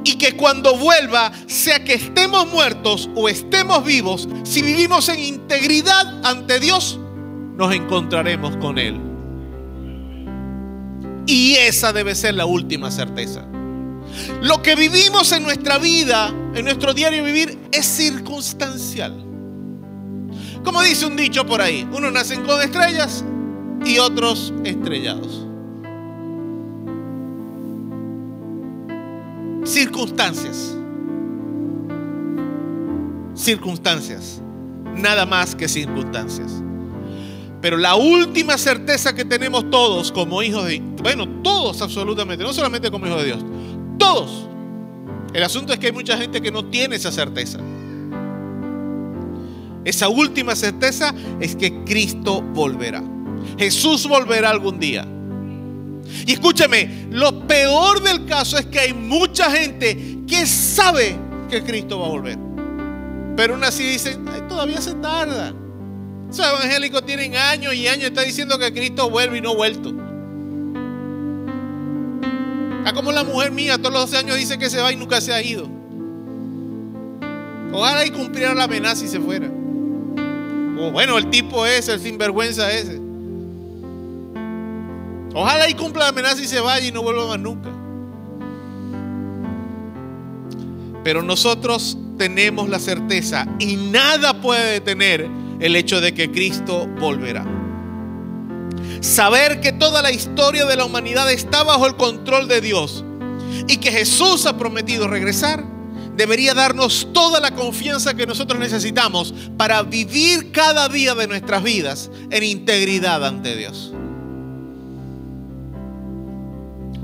y que cuando vuelva, sea que estemos muertos o estemos vivos, si vivimos en integridad ante Dios, nos encontraremos con Él. Y esa debe ser la última certeza. Lo que vivimos en nuestra vida, en nuestro diario vivir, es circunstancial. Como dice un dicho por ahí, unos nacen con estrellas y otros estrellados. circunstancias. Circunstancias. Nada más que circunstancias. Pero la última certeza que tenemos todos como hijos de... Bueno, todos absolutamente, no solamente como hijos de Dios. Todos. El asunto es que hay mucha gente que no tiene esa certeza. Esa última certeza es que Cristo volverá. Jesús volverá algún día. Y escúcheme, lo peor del caso es que hay mucha gente que sabe que Cristo va a volver. Pero aún así dicen, todavía se tarda. Esos evangélicos tienen años y años, están diciendo que Cristo vuelve y no ha vuelto. A como la mujer mía, todos los 12 años dice que se va y nunca se ha ido. Ojalá y cumpliera la amenaza y se fuera. O bueno, el tipo ese, el sinvergüenza ese. Ojalá y cumpla la amenaza y se vaya y no vuelva más nunca. Pero nosotros tenemos la certeza y nada puede detener el hecho de que Cristo volverá. Saber que toda la historia de la humanidad está bajo el control de Dios y que Jesús ha prometido regresar debería darnos toda la confianza que nosotros necesitamos para vivir cada día de nuestras vidas en integridad ante Dios.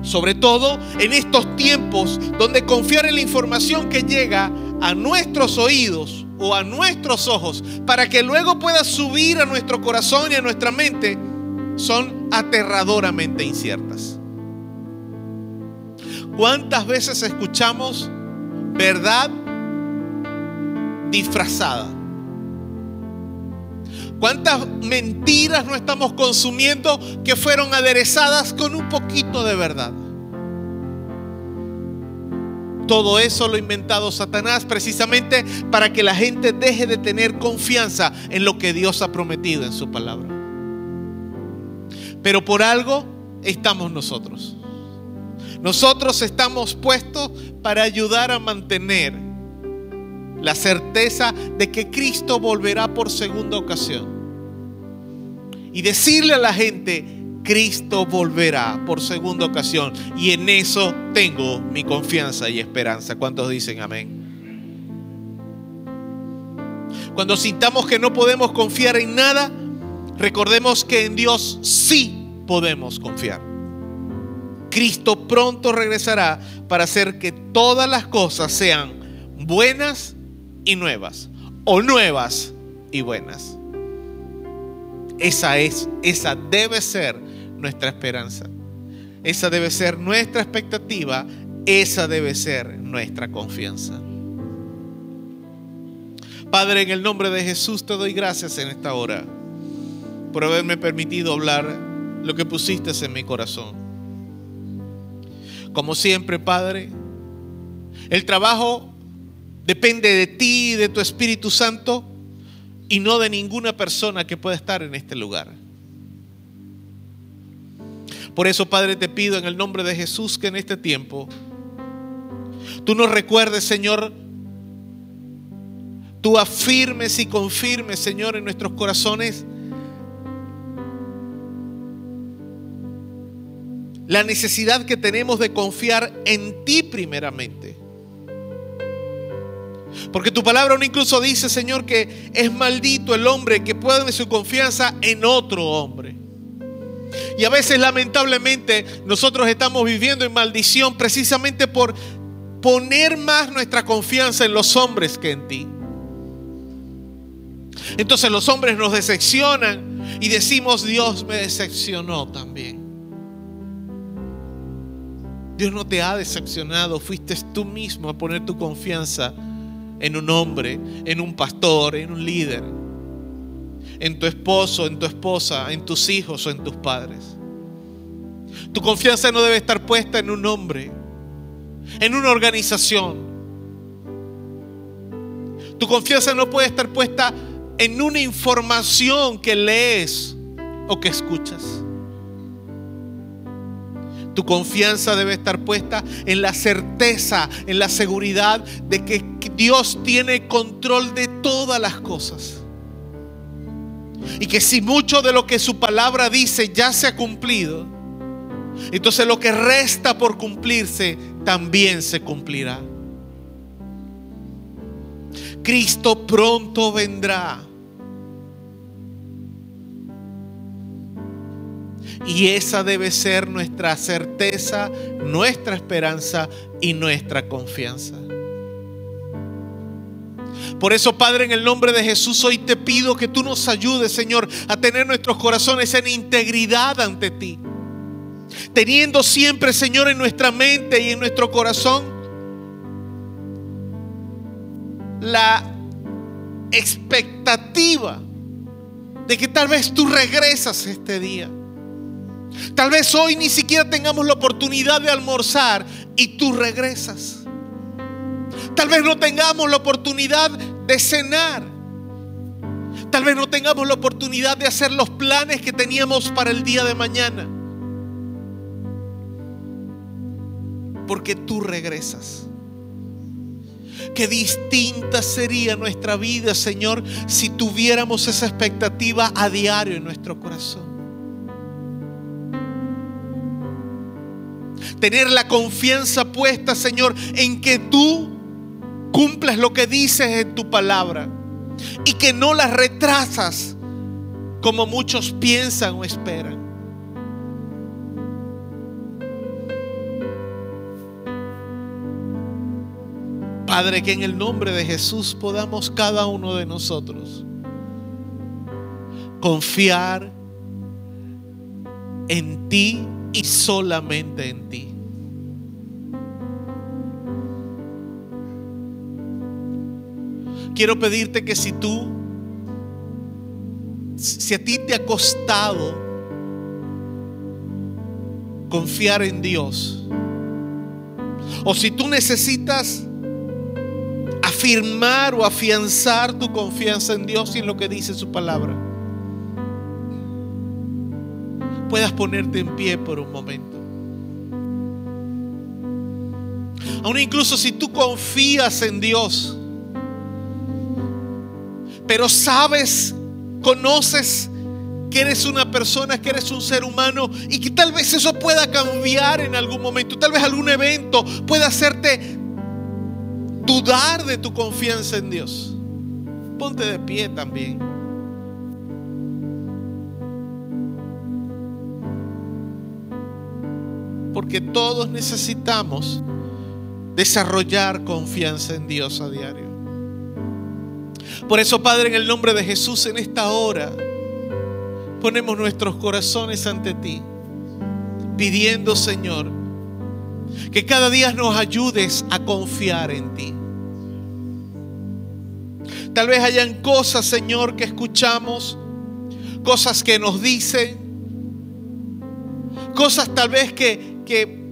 Sobre todo en estos tiempos donde confiar en la información que llega a nuestros oídos o a nuestros ojos para que luego pueda subir a nuestro corazón y a nuestra mente son aterradoramente inciertas. ¿Cuántas veces escuchamos verdad disfrazada? ¿Cuántas mentiras no estamos consumiendo que fueron aderezadas con un poquito de verdad? Todo eso lo ha inventado Satanás precisamente para que la gente deje de tener confianza en lo que Dios ha prometido en su palabra. Pero por algo estamos nosotros. Nosotros estamos puestos para ayudar a mantener la certeza de que Cristo volverá por segunda ocasión. Y decirle a la gente, Cristo volverá por segunda ocasión. Y en eso tengo mi confianza y esperanza. ¿Cuántos dicen amén? Cuando sintamos que no podemos confiar en nada, recordemos que en Dios sí podemos confiar. Cristo pronto regresará para hacer que todas las cosas sean buenas y nuevas, o nuevas y buenas. Esa es, esa debe ser nuestra esperanza. Esa debe ser nuestra expectativa, esa debe ser nuestra confianza. Padre, en el nombre de Jesús te doy gracias en esta hora por haberme permitido hablar lo que pusiste en mi corazón. Como siempre, Padre, el trabajo Depende de ti y de tu Espíritu Santo y no de ninguna persona que pueda estar en este lugar. Por eso, Padre, te pido en el nombre de Jesús que en este tiempo tú nos recuerdes, Señor, tú afirmes y confirmes, Señor, en nuestros corazones la necesidad que tenemos de confiar en ti primeramente. Porque tu palabra incluso dice, Señor, que es maldito el hombre que puede su confianza en otro hombre. Y a veces lamentablemente nosotros estamos viviendo en maldición precisamente por poner más nuestra confianza en los hombres que en ti. Entonces los hombres nos decepcionan y decimos, Dios me decepcionó también. Dios no te ha decepcionado, fuiste tú mismo a poner tu confianza en un hombre, en un pastor, en un líder, en tu esposo, en tu esposa, en tus hijos o en tus padres. Tu confianza no debe estar puesta en un hombre, en una organización. Tu confianza no puede estar puesta en una información que lees o que escuchas. Tu confianza debe estar puesta en la certeza, en la seguridad de que Dios tiene control de todas las cosas. Y que si mucho de lo que su palabra dice ya se ha cumplido, entonces lo que resta por cumplirse también se cumplirá. Cristo pronto vendrá. Y esa debe ser nuestra certeza, nuestra esperanza y nuestra confianza. Por eso, Padre, en el nombre de Jesús, hoy te pido que tú nos ayudes, Señor, a tener nuestros corazones en integridad ante ti. Teniendo siempre, Señor, en nuestra mente y en nuestro corazón la expectativa de que tal vez tú regresas este día. Tal vez hoy ni siquiera tengamos la oportunidad de almorzar y tú regresas. Tal vez no tengamos la oportunidad de cenar. Tal vez no tengamos la oportunidad de hacer los planes que teníamos para el día de mañana. Porque tú regresas. Qué distinta sería nuestra vida, Señor, si tuviéramos esa expectativa a diario en nuestro corazón. Tener la confianza puesta, Señor, en que tú cumples lo que dices en tu palabra y que no la retrasas como muchos piensan o esperan. Padre, que en el nombre de Jesús podamos cada uno de nosotros confiar en ti y solamente en ti. Quiero pedirte que si tú, si a ti te ha costado confiar en Dios, o si tú necesitas afirmar o afianzar tu confianza en Dios y en lo que dice su palabra, puedas ponerte en pie por un momento. Aún incluso si tú confías en Dios, pero sabes, conoces que eres una persona, que eres un ser humano y que tal vez eso pueda cambiar en algún momento, tal vez algún evento pueda hacerte dudar de tu confianza en Dios. Ponte de pie también. Porque todos necesitamos desarrollar confianza en Dios a diario. Por eso, Padre, en el nombre de Jesús, en esta hora, ponemos nuestros corazones ante ti, pidiendo, Señor, que cada día nos ayudes a confiar en ti. Tal vez hayan cosas, Señor, que escuchamos, cosas que nos dicen, cosas tal vez que, que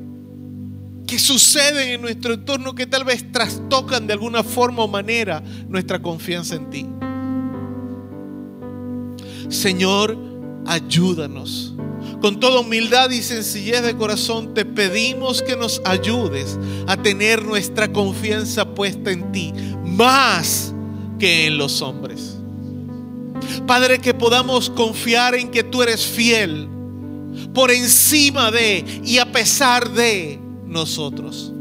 que suceden en nuestro entorno que tal vez trastocan de alguna forma o manera nuestra confianza en ti. Señor, ayúdanos. Con toda humildad y sencillez de corazón te pedimos que nos ayudes a tener nuestra confianza puesta en ti, más que en los hombres. Padre, que podamos confiar en que tú eres fiel por encima de y a pesar de nosotros.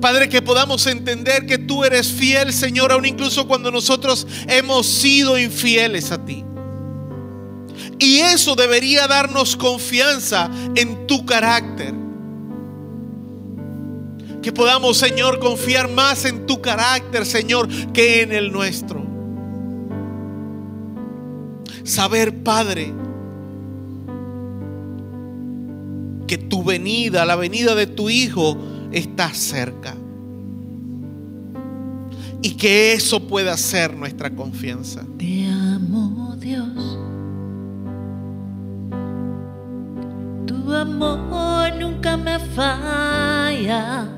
Padre, que podamos entender que tú eres fiel, Señor, aún incluso cuando nosotros hemos sido infieles a ti. Y eso debería darnos confianza en tu carácter. Que podamos, Señor, confiar más en tu carácter, Señor, que en el nuestro. Saber, Padre, que tu venida, la venida de tu Hijo, está cerca. Y que eso pueda ser nuestra confianza. Te amo, Dios. Tu amor nunca me falla.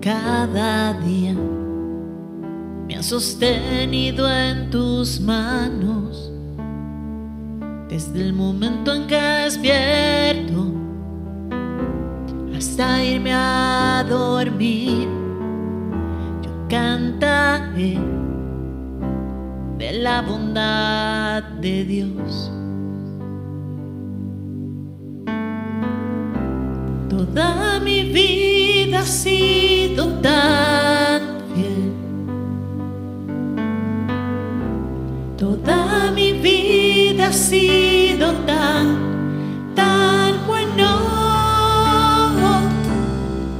Cada día me has sostenido en tus manos. Desde el momento en que despierto hasta irme a dormir, yo cantaré de la bondad de Dios. Toda mi vida ha sido tan fiel. Toda mi vida ha sido tan, tan bueno.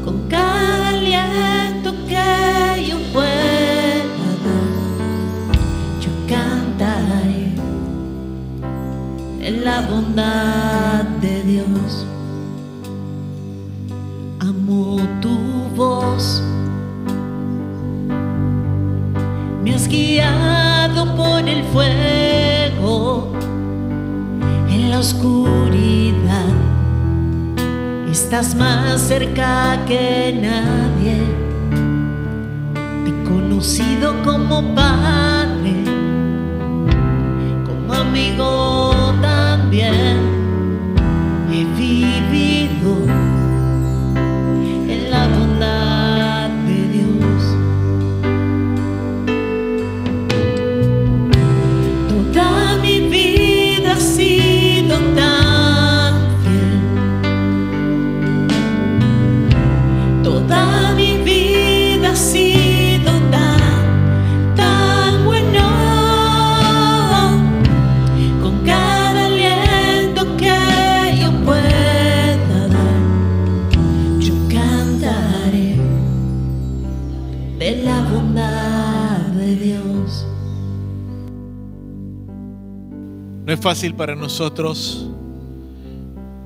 Con cada aliento que yo pueda dar, yo cantaré en la bondad de Dios. Amo tu voz. Me has guiado por el fuego la oscuridad. Estás más cerca que nadie. Te he conocido como padre, como amigo también. He vivido es fácil para nosotros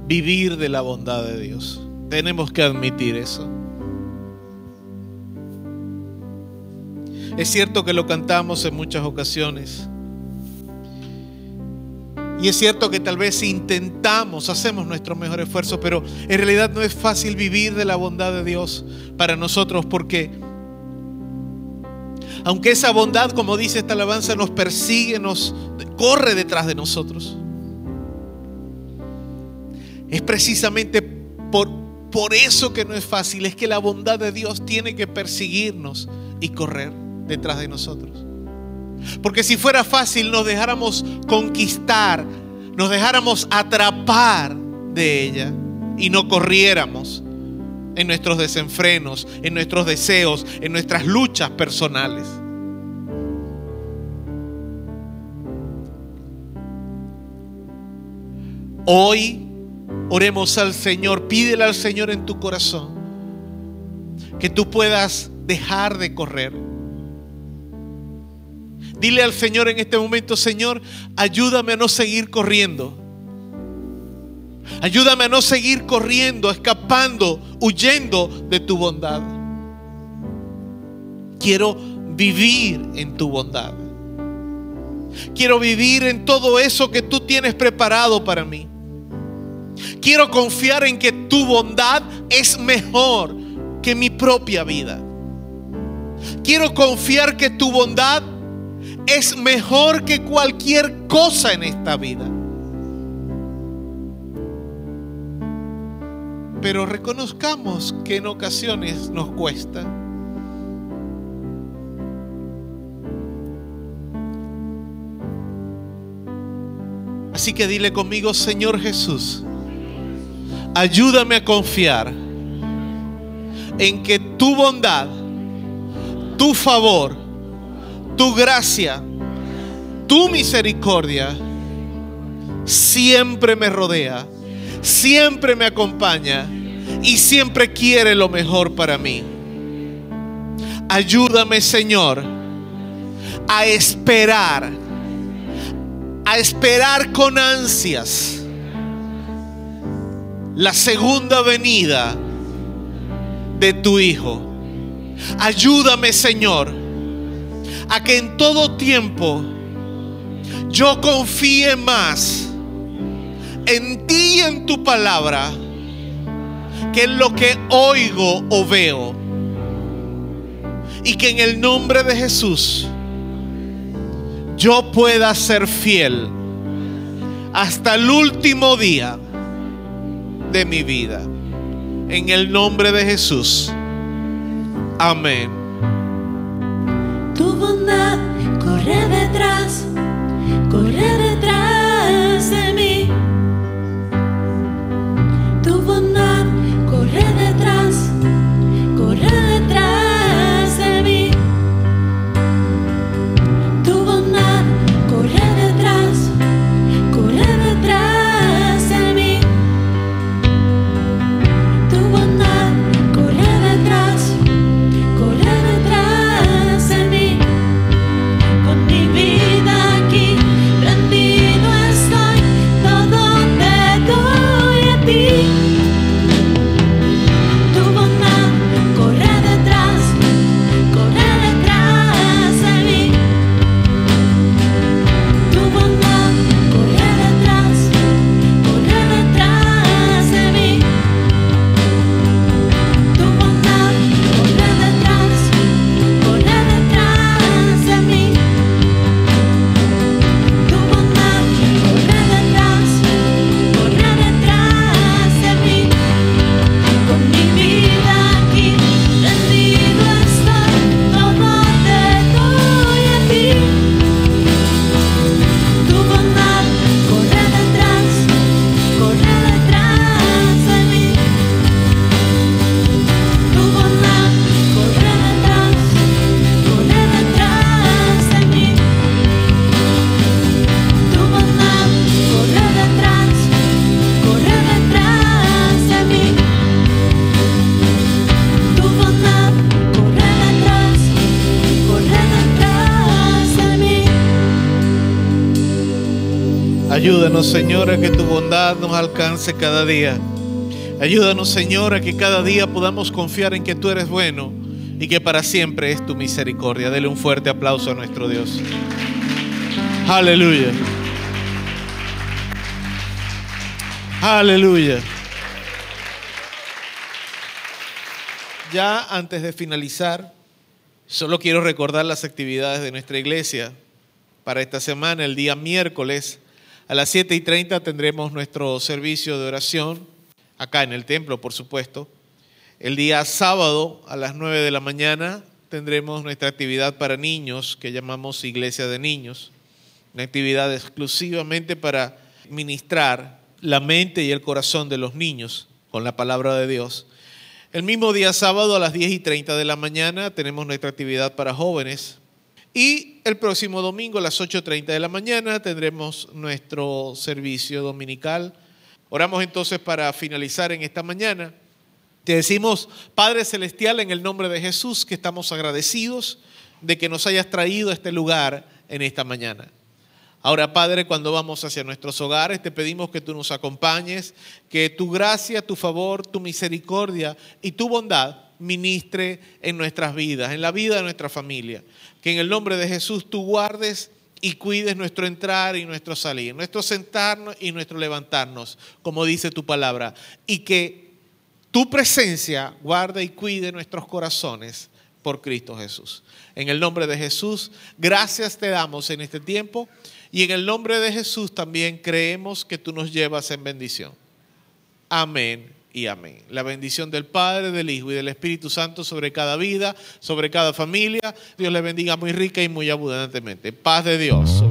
vivir de la bondad de Dios. Tenemos que admitir eso. Es cierto que lo cantamos en muchas ocasiones. Y es cierto que tal vez intentamos, hacemos nuestro mejor esfuerzo, pero en realidad no es fácil vivir de la bondad de Dios para nosotros porque aunque esa bondad, como dice esta alabanza, nos persigue, nos corre detrás de nosotros. Es precisamente por, por eso que no es fácil, es que la bondad de Dios tiene que perseguirnos y correr detrás de nosotros. Porque si fuera fácil nos dejáramos conquistar, nos dejáramos atrapar de ella y no corriéramos en nuestros desenfrenos, en nuestros deseos, en nuestras luchas personales. Hoy oremos al Señor, pídele al Señor en tu corazón que tú puedas dejar de correr. Dile al Señor en este momento, Señor, ayúdame a no seguir corriendo. Ayúdame a no seguir corriendo, escapando, huyendo de tu bondad. Quiero vivir en tu bondad. Quiero vivir en todo eso que tú tienes preparado para mí. Quiero confiar en que tu bondad es mejor que mi propia vida. Quiero confiar que tu bondad es mejor que cualquier cosa en esta vida. Pero reconozcamos que en ocasiones nos cuesta. Así que dile conmigo, Señor Jesús, ayúdame a confiar en que tu bondad, tu favor, tu gracia, tu misericordia siempre me rodea, siempre me acompaña y siempre quiere lo mejor para mí. Ayúdame, Señor, a esperar, a esperar con ansias la segunda venida de tu Hijo. Ayúdame, Señor, a que en todo tiempo yo confíe más en ti y en tu palabra que en lo que oigo o veo. Y que en el nombre de Jesús yo pueda ser fiel hasta el último día de mi vida. En el nombre de Jesús. Amén. Corre detrás Ayúdanos, Señor, que tu bondad nos alcance cada día. Ayúdanos, Señor, a que cada día podamos confiar en que tú eres bueno y que para siempre es tu misericordia. Dele un fuerte aplauso a nuestro Dios. Aleluya. Aleluya. Ya antes de finalizar, solo quiero recordar las actividades de nuestra iglesia para esta semana. El día miércoles a las 7 y 30 tendremos nuestro servicio de oración, acá en el templo, por supuesto. El día sábado a las 9 de la mañana tendremos nuestra actividad para niños que llamamos Iglesia de Niños, una actividad exclusivamente para ministrar la mente y el corazón de los niños con la palabra de Dios. El mismo día sábado a las 10 y 30 de la mañana tenemos nuestra actividad para jóvenes. Y el próximo domingo a las 8.30 de la mañana tendremos nuestro servicio dominical. Oramos entonces para finalizar en esta mañana. Te decimos, Padre Celestial, en el nombre de Jesús, que estamos agradecidos de que nos hayas traído a este lugar en esta mañana. Ahora, Padre, cuando vamos hacia nuestros hogares, te pedimos que tú nos acompañes, que tu gracia, tu favor, tu misericordia y tu bondad ministre en nuestras vidas, en la vida de nuestra familia. Que en el nombre de Jesús tú guardes y cuides nuestro entrar y nuestro salir, nuestro sentarnos y nuestro levantarnos, como dice tu palabra, y que tu presencia guarde y cuide nuestros corazones por Cristo Jesús. En el nombre de Jesús, gracias te damos en este tiempo y en el nombre de Jesús también creemos que tú nos llevas en bendición. Amén y amén. La bendición del Padre, del Hijo y del Espíritu Santo sobre cada vida, sobre cada familia. Dios le bendiga muy rica y muy abundantemente. Paz de Dios.